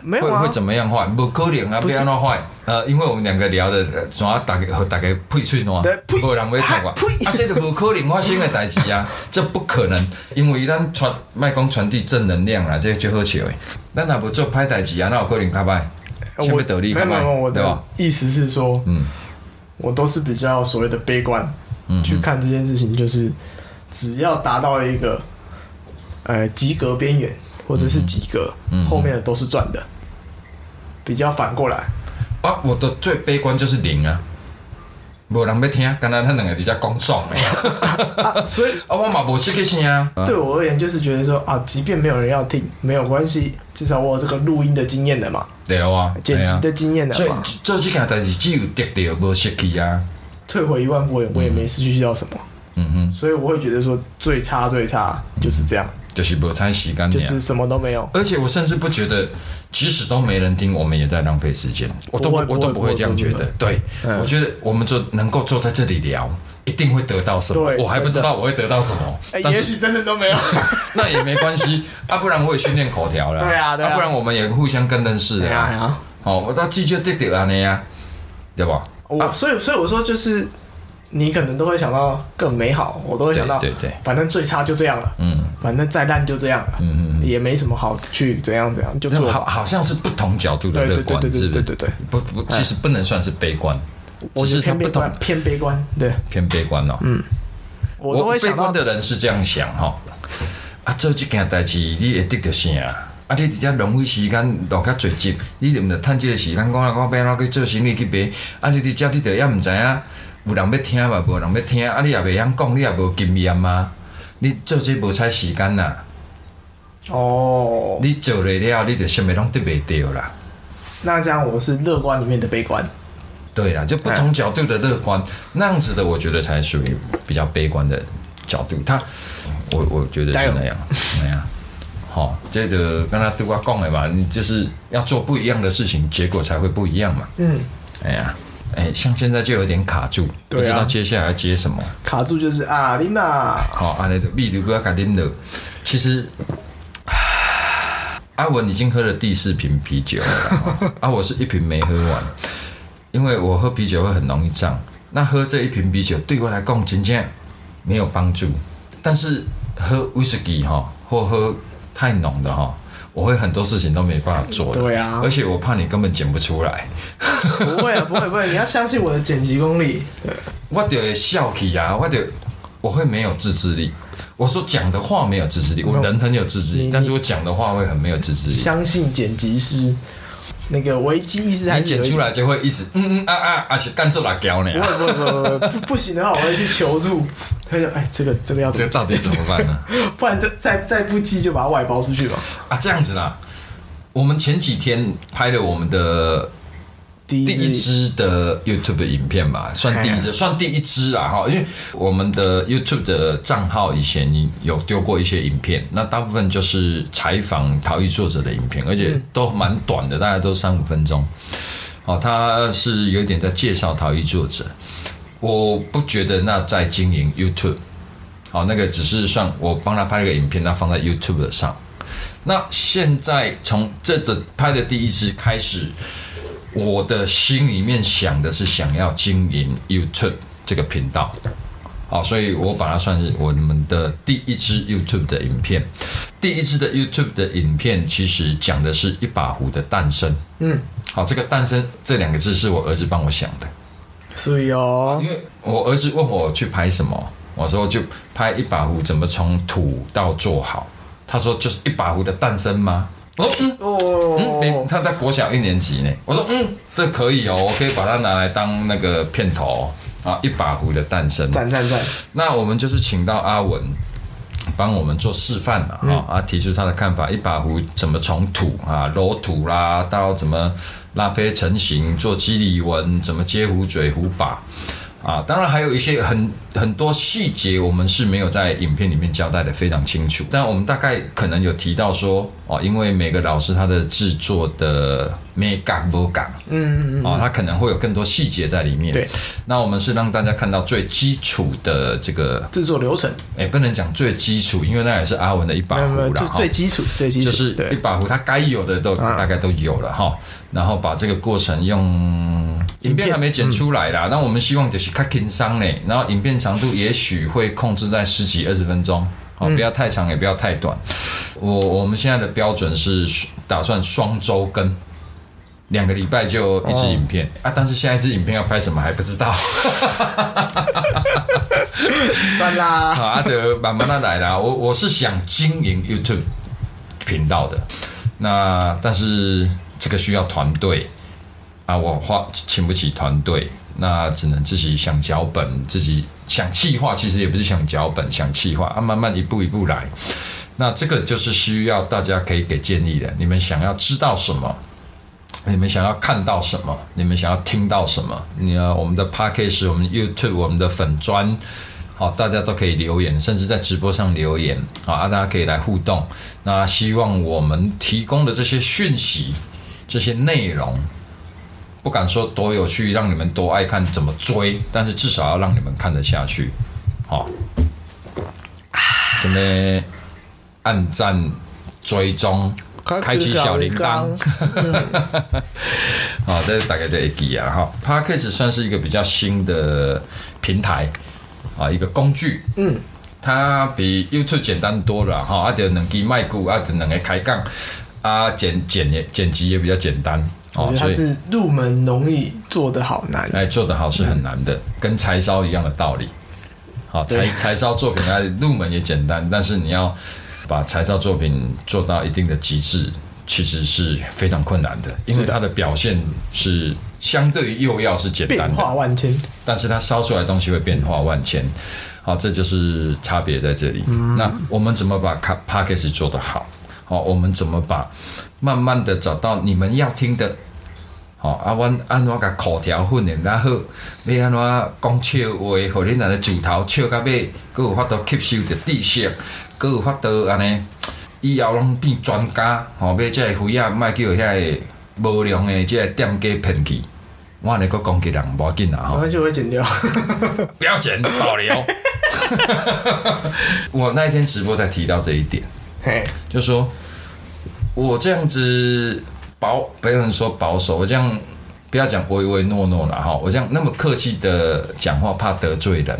[SPEAKER 2] 没有
[SPEAKER 1] 会会怎么样坏？不可能啊，不要那坏。呃，因为我们两个聊的，主要大概和大概配吹喏，不人会唱话。(laughs) 啊，这个不可能发生的代志啊，(laughs) 这不可能，因为咱传卖光传递正能量啦，这最好笑诶。咱若不做歹代志啊，那有可能卡歹？先不得力卡歹，对吧？
[SPEAKER 2] 意思是说，嗯，我都是比较所谓的悲观，嗯，去看这件事情，就是只要达到一个。呃，及格边缘或者是及格，后面的都是赚的。比较反过来
[SPEAKER 1] 啊，我的最悲观就是零啊，无人要听，刚刚他两个直接讲爽 (laughs)
[SPEAKER 2] 啊，所以 (laughs)
[SPEAKER 1] 啊，我嘛无失去声啊。
[SPEAKER 2] 对我而言，就是觉得说啊，即便没有人要听，没有关系，至少我有这个录音的经验的嘛，
[SPEAKER 1] 对啊，
[SPEAKER 2] 剪辑的经验的
[SPEAKER 1] 嘛。做这件代志只有得到，无失去啊。
[SPEAKER 2] 退回一万步，我也没失去到什么。嗯哼，所以我会觉得说，最差最差就是这样。
[SPEAKER 1] 就是不参洗干净，
[SPEAKER 2] 就是什么都没有。
[SPEAKER 1] 而且我甚至不觉得，即使都没人听，我们也在浪费时间。我都我都不会这样觉得。对，我觉得我们坐能够坐在这里聊，一定会得到什么。我还不知道我会得到什么，
[SPEAKER 2] 但也许真的都没有。(laughs)
[SPEAKER 1] 那也没关系啊，不然我也训练口条了。
[SPEAKER 2] 对啊，
[SPEAKER 1] 啊，不然我们也互相更认识的呀。好，我到记就对得啊，你呀，对吧？
[SPEAKER 2] 我所以所以我说就是。你可能都会想到更美好，我都会想到，
[SPEAKER 1] 对对，
[SPEAKER 2] 反正最差就这样了，嗯，反正再烂就这样了，嗯嗯，也没什么好去怎样怎样，就
[SPEAKER 1] 好好像是不同角度的乐观，
[SPEAKER 2] 对对对对对？对，
[SPEAKER 1] 不不，其实不能算是悲观，
[SPEAKER 2] 只是偏悲观，偏悲观，对，
[SPEAKER 1] 偏悲观哦，嗯，
[SPEAKER 2] 我
[SPEAKER 1] 悲观的人是这样想哈，啊，做这件代志你会得到啥？啊，你直接浪费时间落较侪集，你就毋着趁这个时间讲啊，我要哪去做生意去卖，啊，你直接你着也毋知影。有人要听嘛？无人要听，啊！你也袂晓讲，你也无经验嘛？你做这无采时间呐？哦，你做了了，你就什么拢得袂到啦。
[SPEAKER 2] 那这样我是乐观里面的悲观。
[SPEAKER 1] 对啦，就不同角度的乐观，那样子的，我觉得才属于比较悲观的角度。他，我我觉得是那样，那样。好，这个跟他对我讲的嘛，你就是要做不一样的事情，结果才会不一样嘛。嗯，哎呀，哎，像现在就有点卡住，不知道接下来要接什么。
[SPEAKER 2] 卡住就是啊，琳娜。
[SPEAKER 1] 好，阿那的秘鲁不要卡琳的，其实。阿文已经喝了第四瓶啤酒了，啊，我是一瓶没喝完，因为我喝啤酒会很容易胀。那喝这一瓶啤酒对我来讲，真正没有帮助。但是喝威士忌哈，或喝太浓的哈，我会很多事情都没办法做。
[SPEAKER 2] 对啊，
[SPEAKER 1] 而且我怕你根本剪不出来。
[SPEAKER 2] 不会啊，不会不会，你要相信我的剪辑功力。
[SPEAKER 1] 我得笑起啊，我得我会没有自制力。我说讲的话没有自制力，我人很有自制力，但是我讲的话会很没有自制力。
[SPEAKER 2] 相信剪辑师那个危机意识，还
[SPEAKER 1] 剪出来就会一直嗯嗯啊啊，而且干这来教
[SPEAKER 2] 呢。不不不不不行的话，我会去求助。他说：“哎，这个这个要
[SPEAKER 1] 这个到底怎么办呢？
[SPEAKER 2] 不然这再再不济就把它外包出去吧。”
[SPEAKER 1] 啊，这样子啦。我们前几天拍了我们的。第一支的 YouTube 影片吧，算第一支，算第一支啦哈。因为我们的 YouTube 的账号以前有丢过一些影片，那大部分就是采访陶艺作者的影片，而且都蛮短的，大概都三五分钟。哦，他是有点在介绍陶艺作者，我不觉得那在经营 YouTube。好，那个只是算我帮他拍了个影片，那放在 YouTube 上。那现在从这这拍的第一支开始。我的心里面想的是想要经营 YouTube 这个频道，好，所以我把它算是我们的第一支 YouTube 的影片。第一支的 YouTube 的影片其实讲的是一把壶的诞生。嗯，好，这个诞生这两个字是我儿子帮我想的。
[SPEAKER 2] 所以哦，
[SPEAKER 1] 因为我儿子问我去拍什么，我说就拍一把壶怎么从土到做好。他说就是一把壶的诞生吗？哦嗯哦嗯，他在国小一年级呢。我说嗯，这可以哦，我可以把它拿来当那个片头啊，一把壶的诞生。
[SPEAKER 2] 赞赞赞！
[SPEAKER 1] 那我们就是请到阿文帮我们做示范了哈，啊，提出他的看法，一把壶怎么从土啊揉土啦，到怎么拉坯成型，做肌理纹，怎么接壶嘴壶把。啊，当然还有一些很很多细节，我们是没有在影片里面交代的非常清楚。但我们大概可能有提到说，哦，因为每个老师他的制作的美感不感，嗯嗯嗯，哦，他可能会有更多细节在里面。
[SPEAKER 2] 对，
[SPEAKER 1] 那我们是让大家看到最基础的这个
[SPEAKER 2] 制作流程。
[SPEAKER 1] 哎，不能讲最基础，因为那也是阿文的一把壶了
[SPEAKER 2] 最基础，最基础
[SPEAKER 1] 就是一把壶，它该有的都大概都有了哈。然后把这个过程用。影片。还没剪出来啦，那我们希望就是 cutting 商呢，然后影片长度也许会控制在十几二十分钟，好，不要太长也不要太短。我我们现在的标准是打算双周更，两个礼拜就一支影片。啊，但是下一支影片要拍什么还不知道。(laughs)
[SPEAKER 2] 算啦，
[SPEAKER 1] 好阿德慢慢的来啦，我我是想经营 YouTube 频道的，那但是这个需要团队。啊，我花请不起团队，那只能自己想脚本，自己想气划，其实也不是想脚本，想气划啊，慢慢一步一步来。那这个就是需要大家可以给建议的。你们想要知道什么？你们想要看到什么？你们想要听到什么？你要我们的 p a c k a g e 我们 YouTube，我们的粉砖，好，大家都可以留言，甚至在直播上留言，好啊，大家可以来互动。那希望我们提供的这些讯息，这些内容。不敢说多有趣，让你们多爱看，怎么追？但是至少要让你们看得下去，好。什么暗赞、追踪、开启小铃铛，好，(laughs) 这是大概的 A D 啊，哈。p a r k a s 算是一个比较新的平台啊，一个工具。嗯，它比 YouTube 简单多了哈，啊，就两机麦克，啊，就两个开杠，啊，剪剪也剪辑也比较简单。
[SPEAKER 2] 哦，所以是入门容易，做得好难。
[SPEAKER 1] 哎，做得好是很难的，跟柴烧一样的道理。好，柴柴烧作品，它入门也简单，但是你要把柴烧作品做到一定的极致，其实是非常困难的，因为它的表现是相对于釉药是简单的，变
[SPEAKER 2] 化万千，
[SPEAKER 1] 但是它烧出来的东西会变化万千。好，这就是差别在这里。那我们怎么把卡 p a c k a g e 做得好？好，我们怎么把？慢慢的找到你们要听的，好啊，阮安怎甲口条训练然后要安怎讲笑话，互恁安尼自头笑到尾，佫有法度吸收着知识，佫有法度安尼以后拢变专家，吼，要即个肥啊莫叫遐个无良的即个店家骗去。我安尼佫攻击人无要紧啦，吼，
[SPEAKER 2] 那就会剪掉，(laughs)
[SPEAKER 1] 不要剪，保留。(laughs) 我那一天直播才提到这一点，
[SPEAKER 2] 嘿，
[SPEAKER 1] 就说我这样子保，不人说保守，我这样不要讲唯唯诺诺了哈，我这样那么客气的讲话，怕得罪人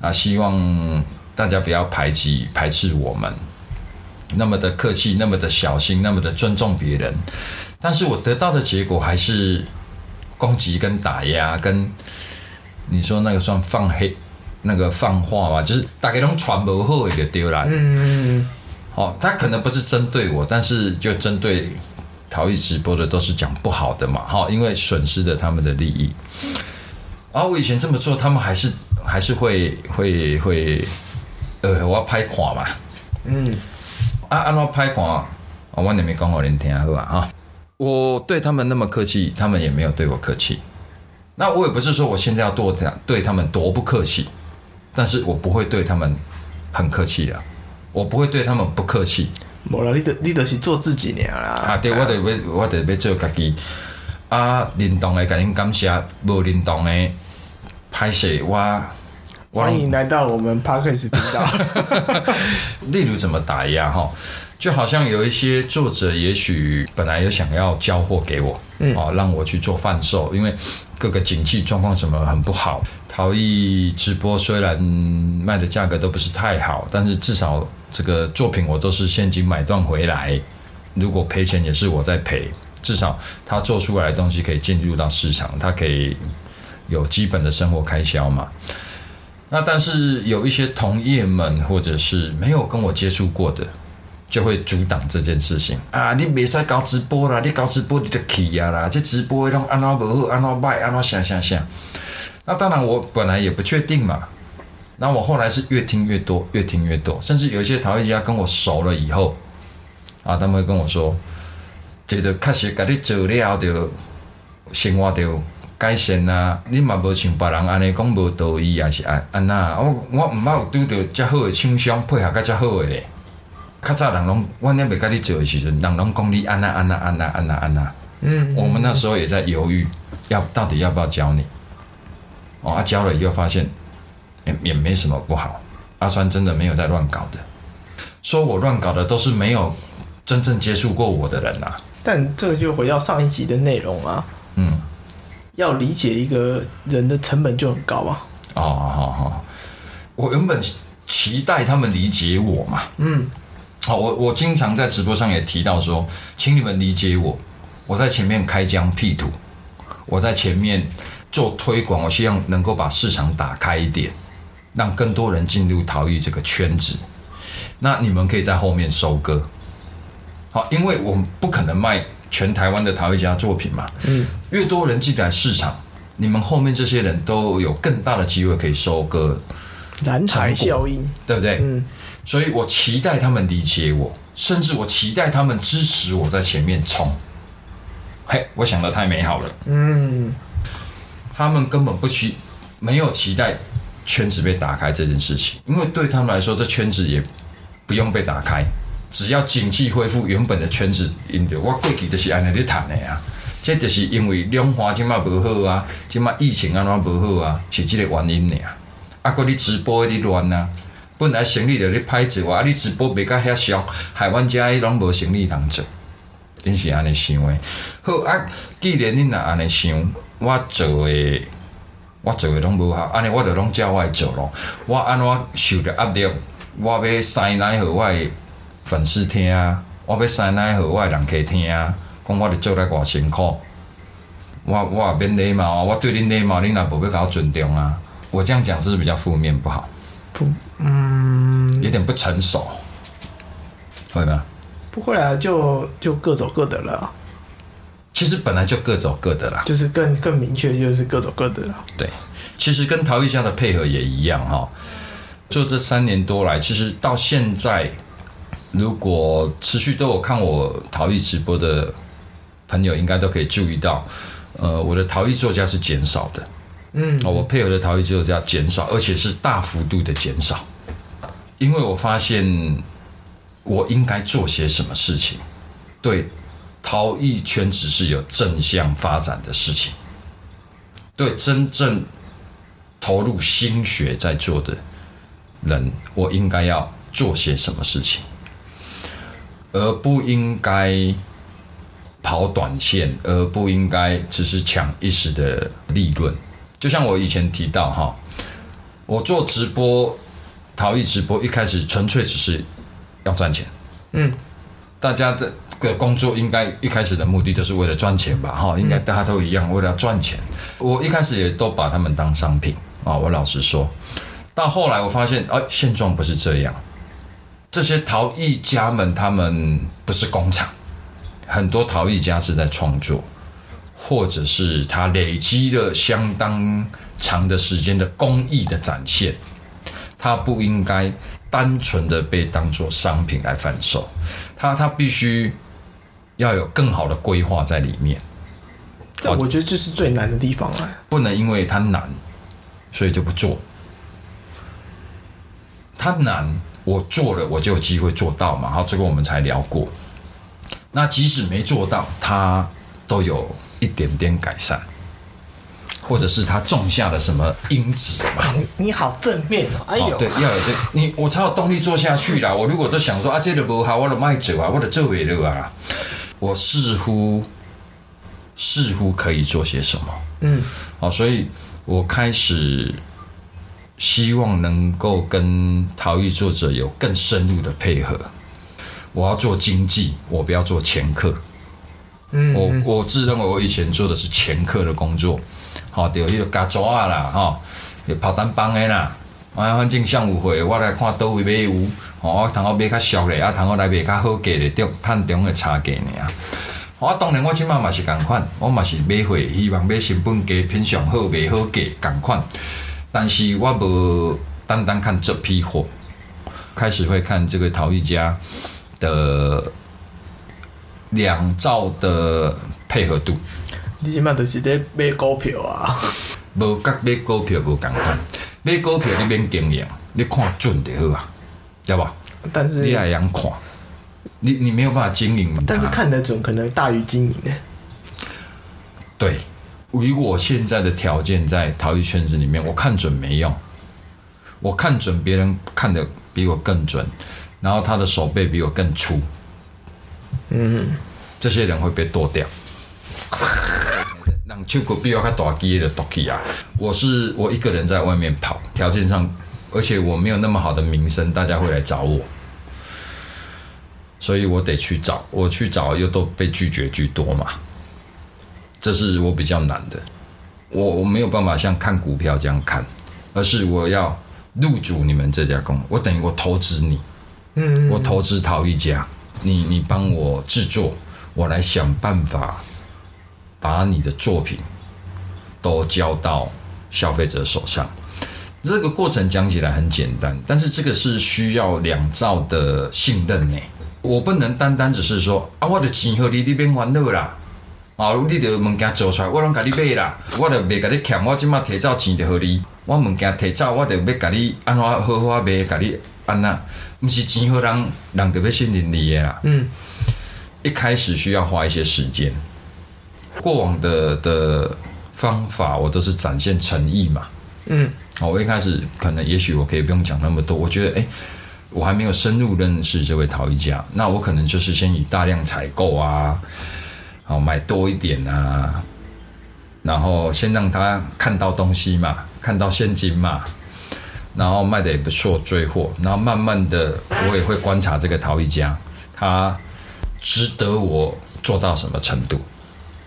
[SPEAKER 1] 啊，希望大家不要排挤排斥我们，那么的客气，那么的小心，那么的尊重别人，但是我得到的结果还是攻击跟打压，跟你说那个算放黑。那个放话吧，就是大概拢传不好一个丢啦。嗯，好，他可能不是针对我，但是就针对陶艺直播的都是讲不好的嘛，哈，因为损失了他们的利益。啊，我以前这么做，他们还是还是会会会，呃，我要拍垮嘛。嗯，啊，按照拍垮，我也没讲好恁听好吧？哈，我对他们那么客气，他们也没有对我客气。那我也不是说我现在要多讲对他们多不客气。但是我不会对他们很客气的，我不会对他们不客气。
[SPEAKER 2] 无啦，你得你得是做自己俩啦。
[SPEAKER 1] 啊，对，我得要我得要做家己。啊，认同的，甲您感谢；无认同的，拍摄我。
[SPEAKER 2] 欢迎来到我们 Parkes 频道。(laughs)
[SPEAKER 1] 例如怎么打压哈？就好像有一些作者，也许本来有想要交货给我，嗯，哦，让我去做贩售，因为各个景气状况什么很不好。陶艺直播虽然卖的价格都不是太好，但是至少这个作品我都是现金买断回来。如果赔钱也是我在赔，至少他做出来的东西可以进入到市场，他可以有基本的生活开销嘛。那但是有一些同业们或者是没有跟我接触过的，就会阻挡这件事情啊！你别使搞直播啦，你搞直播你就气啊啦！这直播拢安怎无好，安怎歹，安怎想想想。那当然，我本来也不确定嘛。那我后来是越听越多，越听越多，甚至有一些陶艺家跟我熟了以后，啊，他们会跟我说，觉得确实甲你做了就生活就改善啊。你嘛无像别人安尼讲无道义，也是安安那？我我毋捌有拄到遮好的厂商配合甲遮好的咧。较早人拢，我那未甲你做的时阵，人拢讲你安那安那安那安那安那。嗯。我们那时候也在犹豫，要到底要不要教你。哦，啊，教了以后发现也也没什么不好。阿川真的没有在乱搞的，说我乱搞的都是没有真正接触过我的人呐。
[SPEAKER 2] 但这个就回到上一集的内容啊。嗯，要理解一个人的成本就很高啊。
[SPEAKER 1] 哦，好好，我原本期待他们理解我嘛。嗯，好，我我经常在直播上也提到说，请你们理解我，我在前面开疆辟土，我在前面。做推广，我希望能够把市场打开一点，让更多人进入陶艺这个圈子。那你们可以在后面收割，好，因为我们不可能卖全台湾的陶艺家作品嘛。嗯，越多人进来市场，你们后面这些人都有更大的机会可以收割。
[SPEAKER 2] 蓝彩效应，
[SPEAKER 1] 对不对？嗯，所以我期待他们理解我，甚至我期待他们支持我在前面冲。嘿，我想的太美好了。嗯。他们根本不期没有期待圈子被打开这件事情，因为对他们来说，这圈子也不用被打开，只要经济恢复原本的圈子，因着我过去就是安尼咧谈的啊，这就是因为两花今嘛无好啊，今嘛疫情安怎无好啊，是这个原因尔。啊，搁你直播咧乱啊，本来生意就咧歹做啊，你直播袂甲遐俗，害阮遮拢无生意通做，因是安尼想的。好啊，既然恁若安尼想。我做的，我做的拢无效，安尼我就拢照我做咯。我安怎受着压力，我要塞奶互我诶粉丝听，我要塞奶互我诶人客听，讲我伫做来偌辛苦。我我也免礼貌，我对恁礼貌，恁也无要甲我尊重啊。我这样讲是不是比较负面不好？不，嗯，有点不成熟，会吗？
[SPEAKER 2] 不会啊，就就各走各的了。
[SPEAKER 1] 其实本来就各走各的啦，
[SPEAKER 2] 就是更更明确，就是各走各的啦。
[SPEAKER 1] 对，其实跟陶艺家的配合也一样哈。做这三年多来，其实到现在，如果持续都有看我陶艺直播的朋友应该都可以注意到，呃，我的陶艺作家是减少的。嗯，我配合的陶艺作家减少，而且是大幅度的减少，因为我发现我应该做些什么事情，对陶艺圈子是有正向发展的事情，对真正投入心血在做的人，我应该要做些什么事情，而不应该跑短线，而不应该只是抢一时的利润。就像我以前提到哈，我做直播陶艺直播，一开始纯粹只是要赚钱。嗯，大家的的工作应该一开始的目的就是为了赚钱吧？哈，应该大家都一样，为了赚钱。我一开始也都把他们当商品啊。我老实说，到后来我发现，哎，现状不是这样。这些陶艺家们，他们不是工厂，很多陶艺家是在创作。或者是他累积了相当长的时间的工艺的展现，他不应该单纯的被当做商品来贩售，他他必须要有更好的规划在里面。
[SPEAKER 2] 这我觉得这是最难的地方啊！
[SPEAKER 1] 不能因为它难，所以就不做。它难，我做了我就有机会做到嘛。好，这个我们才聊过。那即使没做到，它都有。一点点改善，或者是他种下了什么因子嘛？
[SPEAKER 2] 你好正面哦！哎呦，
[SPEAKER 1] 对，要有这你我才有动力做下去啦。我如果都想说啊，这个不好，我的卖走啊，我的做尾了啊，我似乎似乎可以做些什么？嗯，好，所以我开始希望能够跟陶艺作者有更深入的配合。我要做经济，我不要做前客。嗯我我自认为我以前做的是前客的工作，好，就迄个加抓啊啦，哈，跑单帮的啦，啊，反正项目会我来看倒位买有，哦，我通我买较俗的，啊，通我来买较好价的，中探中的差价尔。我当然我即马嘛是共款，我嘛是买货，希望买成本价品相好，卖好价共款。但是我无单单看这批货，开始会看这个陶艺家的。两兆的配合度，
[SPEAKER 2] 你起码就是在买股票啊，(laughs)
[SPEAKER 1] 无甲买股票无共款，买股票你免经验，你看准就好啊，对吧？
[SPEAKER 2] 但是
[SPEAKER 1] 你还要看，你你没有办法经营，
[SPEAKER 2] 但是看得准可能大于经营呢。
[SPEAKER 1] 对，以我现在的条件在陶艺圈子里面，我看准没用，我看准别人看的比我更准，然后他的手背比我更粗。嗯，这些人会被剁掉。让秋果比较较大机的夺去啊！我是我一个人在外面跑，条件上，而且我没有那么好的名声，大家会来找我，所以我得去找，我去找又都被拒绝居多嘛。这是我比较难的，我我没有办法像看股票这样看，而是我要入主你们这家公司，我等于我投资你，嗯，我投资陶一家。你你帮我制作，我来想办法把你的作品都交到消费者手上。这个过程讲起来很简单，但是这个是需要两兆的信任呢。我不能单单只是说啊，我的钱和你那边还了啦，啊，你的物件做出来，我拢给你买啦，我就袂给你欠，我即马提早钱就和你，我物件提早，我就要给你安怎好好卖，给你安那。不是钱好人，人特别信任你的啦。嗯，一开始需要花一些时间。过往的的方法，我都是展现诚意嘛。嗯，好，我一开始可能也许我可以不用讲那么多。我觉得，哎，我还没有深入认识这位陶艺家，那我可能就是先以大量采购啊，好买多一点啊，然后先让他看到东西嘛，看到现金嘛。然后卖的也不错，追货。然后慢慢的，我也会观察这个陶艺家，他值得我做到什么程度？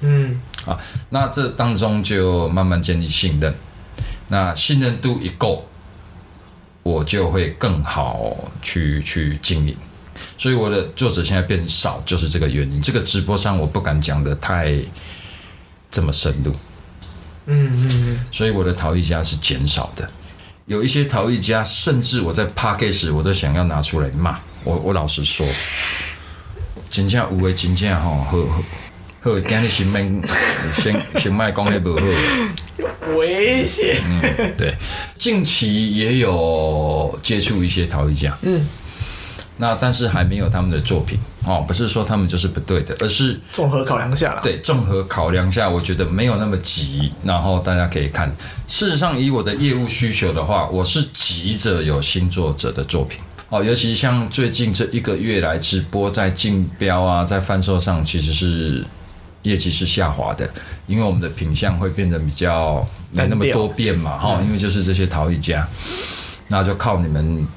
[SPEAKER 1] 嗯，啊，那这当中就慢慢建立信任。那信任度一够，我就会更好去去经营。所以我的作者现在变少，就是这个原因。这个直播上我不敢讲的太这么深入。嗯嗯嗯。所以我的陶艺家是减少的。有一些陶艺家，甚至我在 p a r k 时，我都想要拿出来骂我。我老实说，金价五位金价哈，好，今日先卖 (laughs) 先先卖讲的不好，
[SPEAKER 2] 危险。
[SPEAKER 1] 嗯，对，近期也有接触一些陶艺家，嗯，那但是还没有他们的作品哦，不是说他们就是不对的，而是
[SPEAKER 2] 综合考量下了，
[SPEAKER 1] 对，综合考量下，我觉得没有那么急，然后大家可以看。事实上，以我的业务需求的话，我是急着有新作者的作品。哦，尤其像最近这一个月来直播在竞标啊，在贩售上，其实是业绩是下滑的，因为我们的品相会变得比较没那么多变嘛，哈，因为就是这些陶艺家，那就靠你们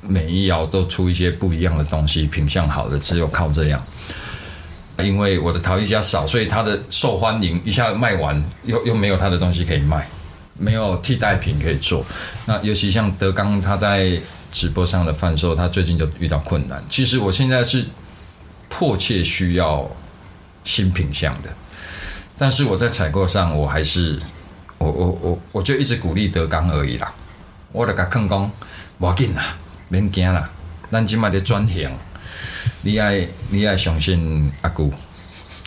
[SPEAKER 1] 每一窑都出一些不一样的东西，品相好的只有靠这样。因为我的陶艺家少，所以他的受欢迎一下卖完，又又没有他的东西可以卖，没有替代品可以做。那尤其像德刚他在。直播上的贩售，他最近就遇到困难。其实我现在是迫切需要新品相的，但是我在采购上，我还是我我我我就一直鼓励德刚而已啦。我就甲坑讲，无紧啦，免惊啦，咱即卖咧转型，你爱你爱相信阿姑，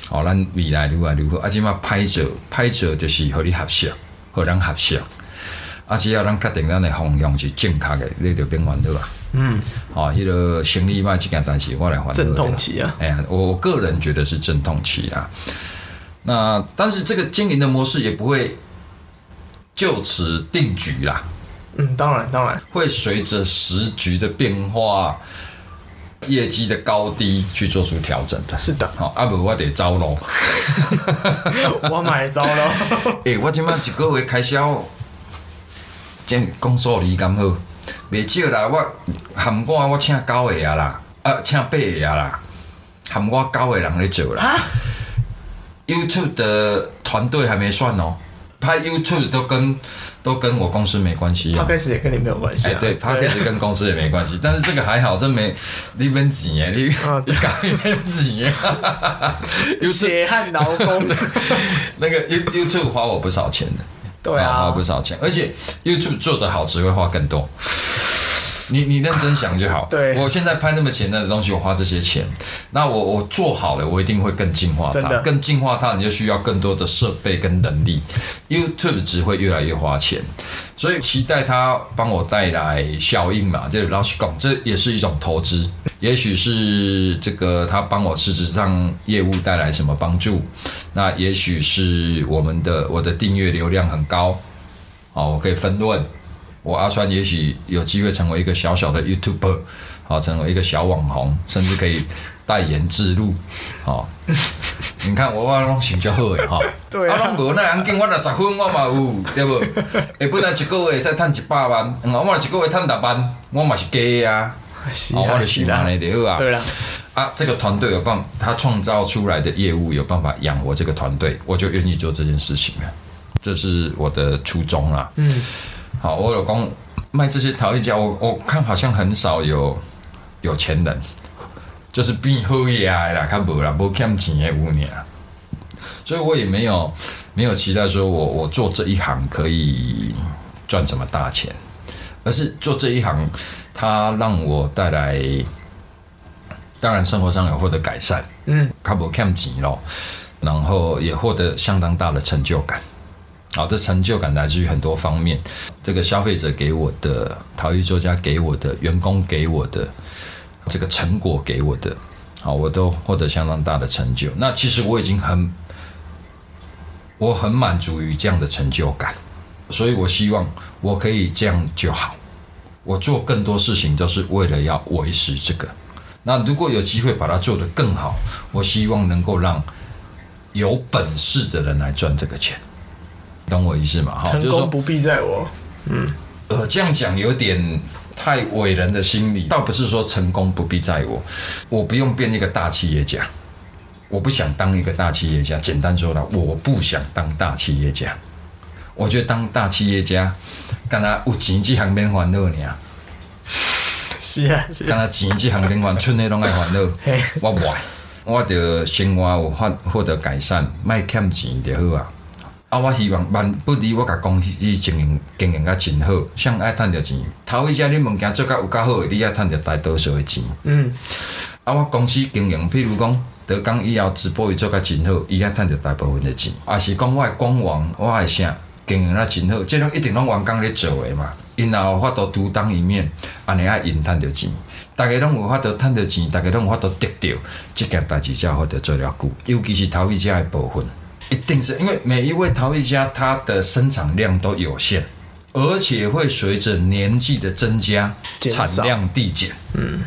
[SPEAKER 1] 好，咱未来如何如何，啊，即卖拍照拍照就是和你合适，和人合适。啊，只要咱确定咱的方向是正确的，你就变完对吧？嗯，好，迄个行李嘛，这件代志我来还。
[SPEAKER 2] 阵痛期啊！
[SPEAKER 1] 哎呀，我个人觉得是阵痛期啊。那但是这个经营的模式也不会就此定局啦。
[SPEAKER 2] 嗯，当然当然
[SPEAKER 1] 会随着时局的变化、业绩的高低去做出调整的。
[SPEAKER 2] 是的，
[SPEAKER 1] 好，阿不我得招咯。(laughs)
[SPEAKER 2] 我买招咯。
[SPEAKER 1] 哎，(laughs) 我今麦一个月开销。这讲数理咁好，袂少啦。我含我我请九个啊啦，啊请八个啊啦，含我九个人咧做啦。YouTube 的团队还没算哦，拍 YouTube 都跟都跟我公司没关系。
[SPEAKER 2] 他开始也跟你没有关系。哎，
[SPEAKER 1] 对，他开始跟公司也没关系。但是这个还好，这没你分几年，你 (laughs) 你搞一分几年，
[SPEAKER 2] 血汗劳工的，(laughs)
[SPEAKER 1] 那个 YouTube 花我不少钱的。
[SPEAKER 2] 对啊，
[SPEAKER 1] 花不少钱，而且 YouTube 做的好只会花更多。你你认真想就好。(laughs)
[SPEAKER 2] 对，
[SPEAKER 1] 我现在拍那么简单的东西，我花这些钱，那我我做好了，我一定会更进化它，更进化它，你就需要更多的设备跟能力。YouTube 只会越来越花钱，所以期待它帮我带来效应嘛，这老实讲，这也是一种投资。也许是这个他帮我实质上业务带来什么帮助，那也许是我们的我的订阅流量很高，好，我可以分论。我阿川也许有机会成为一个小小的 YouTuber，好，成为一个小网红，甚至可以代言自录，好。你看我我拢想就好诶，哈。
[SPEAKER 2] 对啊。
[SPEAKER 1] 啊，拢无那样紧，我若十分我嘛有，对不？下本来一个月使赚一百万，我嘛一个月赚六万，我嘛是假啊。
[SPEAKER 2] 是啊，是
[SPEAKER 1] 啊。
[SPEAKER 2] 对啊。
[SPEAKER 1] 啊，这个团队有办，他创造出来的业务有办法养活这个团队，我就愿意做这件事情了。这是我的初衷啦。嗯。好，我老公卖这些陶艺家，我我看好像很少有有钱人，就是变好业啦，看无啦，无欠钱的五年，所以我也没有没有期待说我我做这一行可以赚什么大钱，而是做这一行，它让我带来，当然生活上有获得改善，嗯，看无欠钱咯，然后也获得相当大的成就感。好，这成就感来自于很多方面。这个消费者给我的，陶艺作家给我的，员工给我的，这个成果给我的，好，我都获得相当大的成就。那其实我已经很，我很满足于这样的成就感，所以我希望我可以这样就好。我做更多事情都是为了要维持这个。那如果有机会把它做得更好，我希望能够让有本事的人来赚这个钱。懂我意思嘛？
[SPEAKER 2] 成功不必在我。
[SPEAKER 1] 嗯，呃，这样讲有点太伟人的心理，倒不是说成功不必在我，我不用变一个大企业家，我不想当一个大企业家。简单说了，我不想当大企业家。我觉得当大企业家，干那有钱这行免烦恼呢。
[SPEAKER 2] 是啊，
[SPEAKER 1] 干那钱这行免烦，村内拢爱烦恼。我不爱，我的生活有获获得改善，卖欠钱就好啊。啊！我希望万不离我甲公司经营经营甲真好，想爱趁着钱。头一家你物件做甲有较好，你爱趁着大多数的钱。嗯。啊！我公司经营，譬如讲，德刚以后直播伊做甲真好，伊遐趁着大部分的钱，啊是讲我的官网，我的啥经营啊真好，即种一定拢员工咧做诶嘛，因后有法度独当一面，安尼啊因趁着钱，大家拢有法度趁着钱，大家拢有法度得着，即件代志才有法度做了久，尤其是陶艺家的部分，一定是因为每一位陶艺家他的生产量都有限。而且会随着年纪的增加，产量递减。嗯，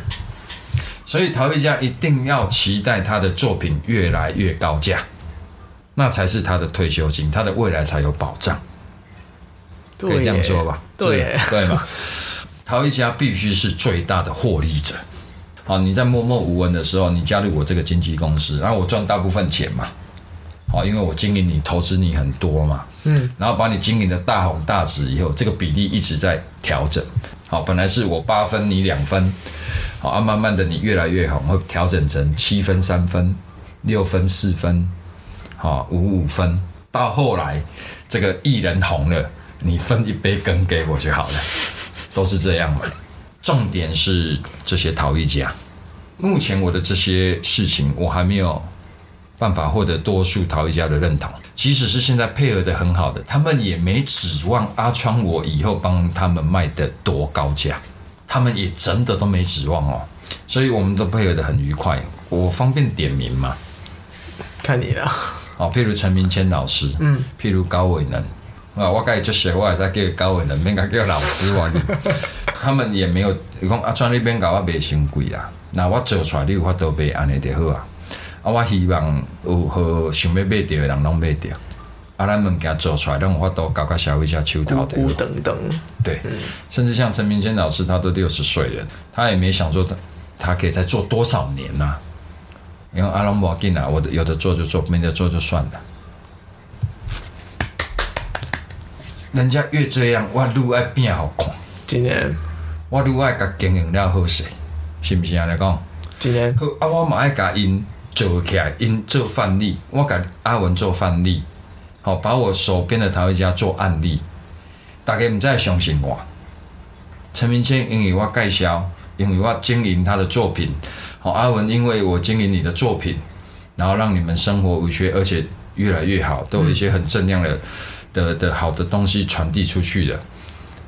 [SPEAKER 1] 所以陶艺家一定要期待他的作品越来越高价，那才是他的退休金，他的未来才有保障。可以这样说吧？
[SPEAKER 2] 对
[SPEAKER 1] 对嘛？(laughs) 陶艺家必须是最大的获利者。好，你在默默无闻的时候，你加入我这个经纪公司，然后我赚大部分钱嘛。好，因为我经营你，投资你很多嘛。嗯，然后把你经营的大红大紫以后，这个比例一直在调整。好，本来是我八分，你两分，好啊，慢慢的你越来越红，会调整成七分、三分、六分、四分，好五五分，到后来这个艺人红了，你分一杯羹给我就好了，都是这样嘛。重点是这些陶艺家，目前我的这些事情我还没有办法获得多数陶艺家的认同。即使是现在配合的很好的，他们也没指望阿川我以后帮他们卖的多高价，他们也真的都没指望哦。所以我们都配合的很愉快。我方便点名吗？
[SPEAKER 2] 看你了。
[SPEAKER 1] 哦，譬如陈明谦老师，嗯，譬如高伟能啊，我刚才就写，我还在叫高伟能，免讲叫老师哇。(laughs) 他们也没有讲阿川那边搞我卖伤贵啦，那我做出来你有法度卖安尼就好啊。啊，我希望有好想要买着的人拢买着，啊，咱物件做出来，让法度交给消费者手头的。
[SPEAKER 2] 等等，
[SPEAKER 1] 对，甚至像陈明坚老师，他都六十岁了，他也没想说他他可以再做多少年呐？因为阿龙无紧啊，我的有的做就做，没得做就算了。人家越这样，我愈爱变好看。
[SPEAKER 2] 今年
[SPEAKER 1] 我愈爱甲经营了好势，是不是安尼讲？
[SPEAKER 2] 今年
[SPEAKER 1] 好啊，我嘛爱甲因。做起来，因做范例，我给阿文做范例，好，把我手边的陶艺家做案例，大家唔再相信我。陈明谦因为我介绍，因为我经营他的作品，好，阿文因为我经营你的作品，然后让你们生活无缺，而且越来越好，都有一些很正量的的的好的东西传递出去的。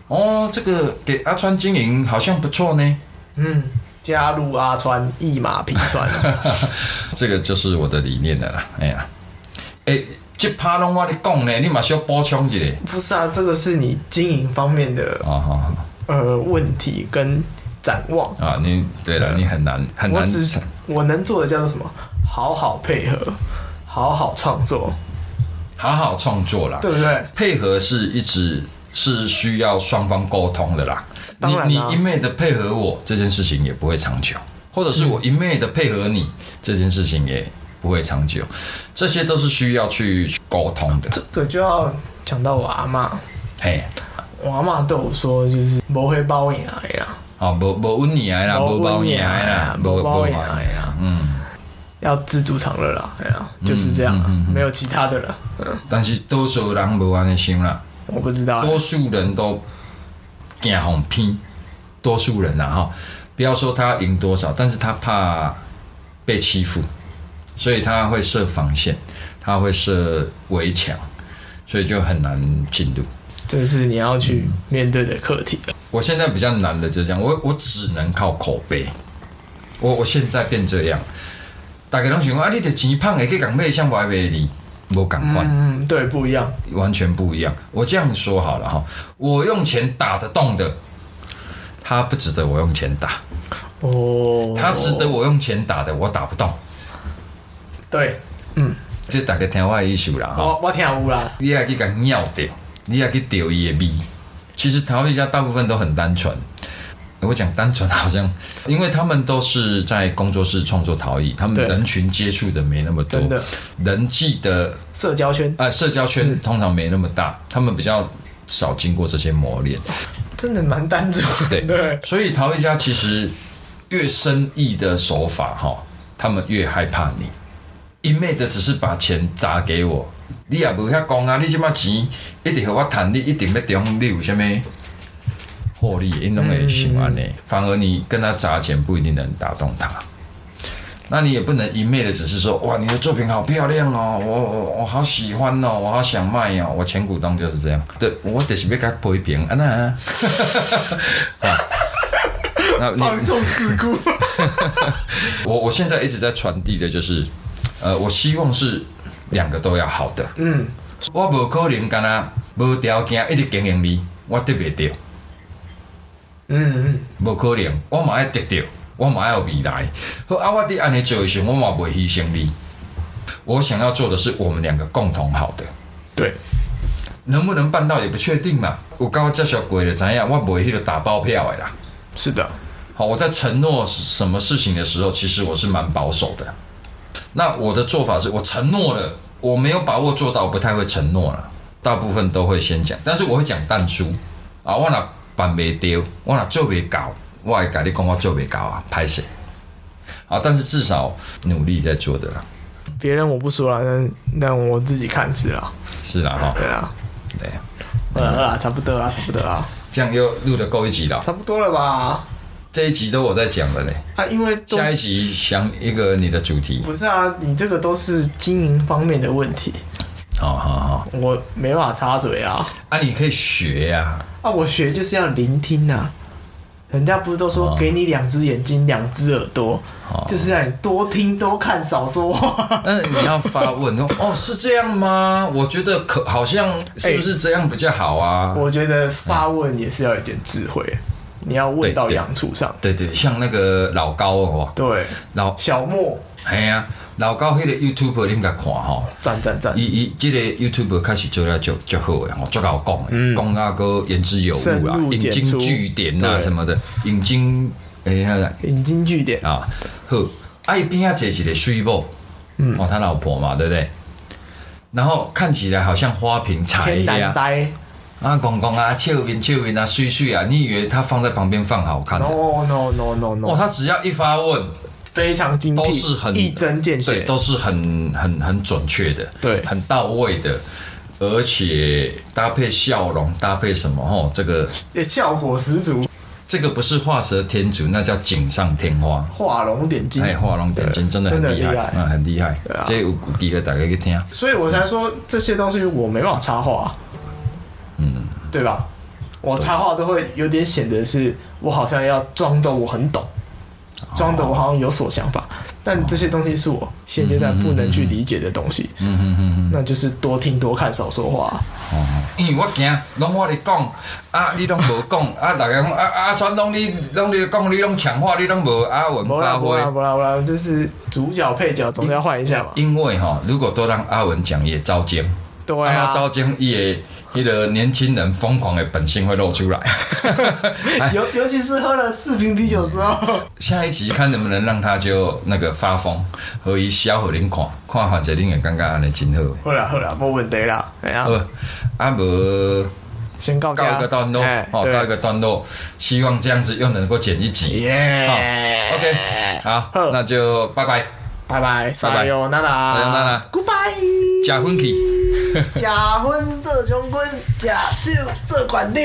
[SPEAKER 1] 哦，这个给阿川经营好像不错呢。嗯。
[SPEAKER 2] 加入阿川一马平川，(laughs)
[SPEAKER 1] 这个就是我的理念的啦。哎呀，哎，这趴拢我你讲呢，你马需要补充一下。
[SPEAKER 2] 不是啊，这个是你经营方面的啊呃问题跟展望
[SPEAKER 1] 啊。你对了，你很难很难。
[SPEAKER 2] 我只我能做的叫做什么？好好配合，好好创作，
[SPEAKER 1] 好好创作啦，
[SPEAKER 2] 对不对？
[SPEAKER 1] 配合是一直是需要双方沟通的啦。你你一昧的配合我这件事情也不会长久，或者是我一昧的配合你这件事情也不会长久，这些都是需要去沟通的。
[SPEAKER 2] 这个就要讲到我阿妈，嘿，我阿妈对我说就是不会包养呀，
[SPEAKER 1] 哦，不不温你来啦，不包养啦，
[SPEAKER 2] 不包养啦，嗯，要知足常乐啦，哎呀，就是这样，没有其他的了。
[SPEAKER 1] 但是多数人不安的心啦，
[SPEAKER 2] 我不知道，
[SPEAKER 1] 多数人都。惊红拼，多数人呐哈，不要说他赢多少，但是他怕被欺负，所以他会设防线，他会设围墙，所以就很难进入。
[SPEAKER 2] 这是你要去面对的课题。
[SPEAKER 1] 我现在比较难的就这样，我我只能靠口碑。我我现在变这样，大家拢想讲啊，你的钱胖也可以讲卖像外卖的。我赶快，
[SPEAKER 2] 嗯，对，不一样，
[SPEAKER 1] 完全不一样。我这样说好了哈，我用钱打得动的，他不值得我用钱打。哦，他值得我用钱打的，我打不动。
[SPEAKER 2] 对，嗯，
[SPEAKER 1] 这大家听我的意思啦哈。
[SPEAKER 2] 我我听有啦。
[SPEAKER 1] 你也去甲尿掉，你也去掉伊的味。其实陶艺家大部分都很单纯。我讲单纯好像，(laughs) 因为他们都是在工作室创作陶艺，他们人群接触的没那么多，人际的
[SPEAKER 2] 社交圈。
[SPEAKER 1] 啊，社交圈通常没那么大，他们比较少经过这些磨练，
[SPEAKER 2] 真的蛮单纯。
[SPEAKER 1] 对。对，所以陶艺家其实越深意的手法哈，他们越害怕你，一昧的只是把钱砸给我，你也不遐讲啊，你这么钱一定和我谈，你一定要中，你有啥物？获利，因为喜欢呢，反而你跟他砸钱不一定能打动他。那你也不能一昧的只是说哇，你的作品好漂亮哦，我我我好喜欢哦，我好想卖哦，我前股东就是这样，对我就是要给他批评啊。那，啊，
[SPEAKER 2] 那放纵事故，(laughs)
[SPEAKER 1] 我我现在一直在传递的就是，呃，我希望是两个都要好的，嗯，我无可能干那无条件一直经营你，我得不到，嗯嗯，无可能，我嘛爱得到。我嘛要未来，和阿瓦蒂安尼做一些，我嘛不会牺牲你。我想要做的是我们两个共同好的。
[SPEAKER 2] 对，
[SPEAKER 1] 能不能办到也不确定嘛。我刚刚介绍过了，怎样？我不会去打包票的啦。
[SPEAKER 2] 是的，
[SPEAKER 1] 好，我在承诺什么事情的时候，其实我是蛮保守的。那我的做法是我承诺了，我没有把握做到，不太会承诺了。大部分都会先讲，但是我会讲淡书啊，我哪办没丢，我若做没搞。我还改你讲我做未高啊，拍谁？好，但是至少努力在做的啦。
[SPEAKER 2] 别人我不说了，但但我自己看是啦。
[SPEAKER 1] 是啦哈。
[SPEAKER 2] 对啊，对啊。啊，差不多啦，差不多啦。
[SPEAKER 1] 这样又录的够一集了。
[SPEAKER 2] 差不多了吧？
[SPEAKER 1] 这一集都我在讲的嘞。
[SPEAKER 2] 啊，因为
[SPEAKER 1] 下一集想一个你的主题。
[SPEAKER 2] 不是啊，你这个都是经营方面的问题。
[SPEAKER 1] 好好好，
[SPEAKER 2] 我没法插嘴啊。
[SPEAKER 1] 啊，你可以学呀。
[SPEAKER 2] 啊，我学就是要聆听呐。人家不是都说给你两只眼睛两只耳朵，就是让你多听多看少说话。(laughs)
[SPEAKER 1] 但是你要发问说 (laughs) 哦是这样吗？我觉得可好像是不是这样比较好啊？
[SPEAKER 2] 我觉得发问也是要一点智慧，你要问到痒处上。
[SPEAKER 1] 对对，像那个老高哦，
[SPEAKER 2] 对
[SPEAKER 1] 老
[SPEAKER 2] 小莫，
[SPEAKER 1] 系啊。老高迄个 YouTube 恁甲看吼，
[SPEAKER 2] 赞赞赞！
[SPEAKER 1] 伊伊即个 YouTube 开始做了就就好诶，吼，足够讲诶，讲啊个言之有物啦，引经据典呐什么的，引经诶，
[SPEAKER 2] 引经据典
[SPEAKER 1] 啊，好，啊伊边啊坐一个水某，嗯，哦，他老婆嘛，对不对？然后看起来好像花瓶茶一样，啊，公公啊，笑面笑面啊，水水啊，你以为他放在旁边放好看
[SPEAKER 2] ？No no no no no！
[SPEAKER 1] 哦，他只要一发问。
[SPEAKER 2] 非常精辟，
[SPEAKER 1] 都是很
[SPEAKER 2] 一针见血，
[SPEAKER 1] 对，都是很很很准确的，
[SPEAKER 2] 对，
[SPEAKER 1] 很到位的，而且搭配笑容，搭配什么？吼，这个
[SPEAKER 2] 效果十足。
[SPEAKER 1] 这个不是画蛇添足，那叫锦上添花，
[SPEAKER 2] 画龙点睛。
[SPEAKER 1] 哎，画龙点睛，真的很厉害，嗯，很厉害。这有第一个大家去听，
[SPEAKER 2] 所以我才说这些东西我没办法插画，嗯，对吧？我插画都会有点显得是我好像要装的我很懂。装的我好像有所想法，但这些东西是我现阶段不能去理解的东西。嗯嗯嗯嗯，那就是多听多看少说话。
[SPEAKER 1] 哦，因为我惊，拢我咧讲，啊，你拢无讲，啊，大家讲，啊啊，全拢你拢你讲，你拢强化，你拢无阿文发挥。不
[SPEAKER 2] 啦不啦不啦，就是主角配角总要换一下嘛。
[SPEAKER 1] 因为哈，如果都让阿文讲，也招奸。
[SPEAKER 2] 对啊，
[SPEAKER 1] 招奸也。你的年轻人疯狂的本性会露出来，(laughs)
[SPEAKER 2] 尤尤其是喝了四瓶啤酒之后。
[SPEAKER 1] 下一集看能不能让他就那个发疯，和一小和恁看，看反正恁也刚刚安尼真好。
[SPEAKER 2] 好啦好啦，没问题啦。
[SPEAKER 1] 好，啊无
[SPEAKER 2] 先告
[SPEAKER 1] 告一个段落，好告一个段落，希望这样子又能够剪一集。耶，OK，好，那就拜拜
[SPEAKER 2] 拜拜，撒由那拉，
[SPEAKER 1] 撒由那拉
[SPEAKER 2] ，Goodbye，
[SPEAKER 1] 假婚期。
[SPEAKER 2] 假婚做将军，假酒做管长。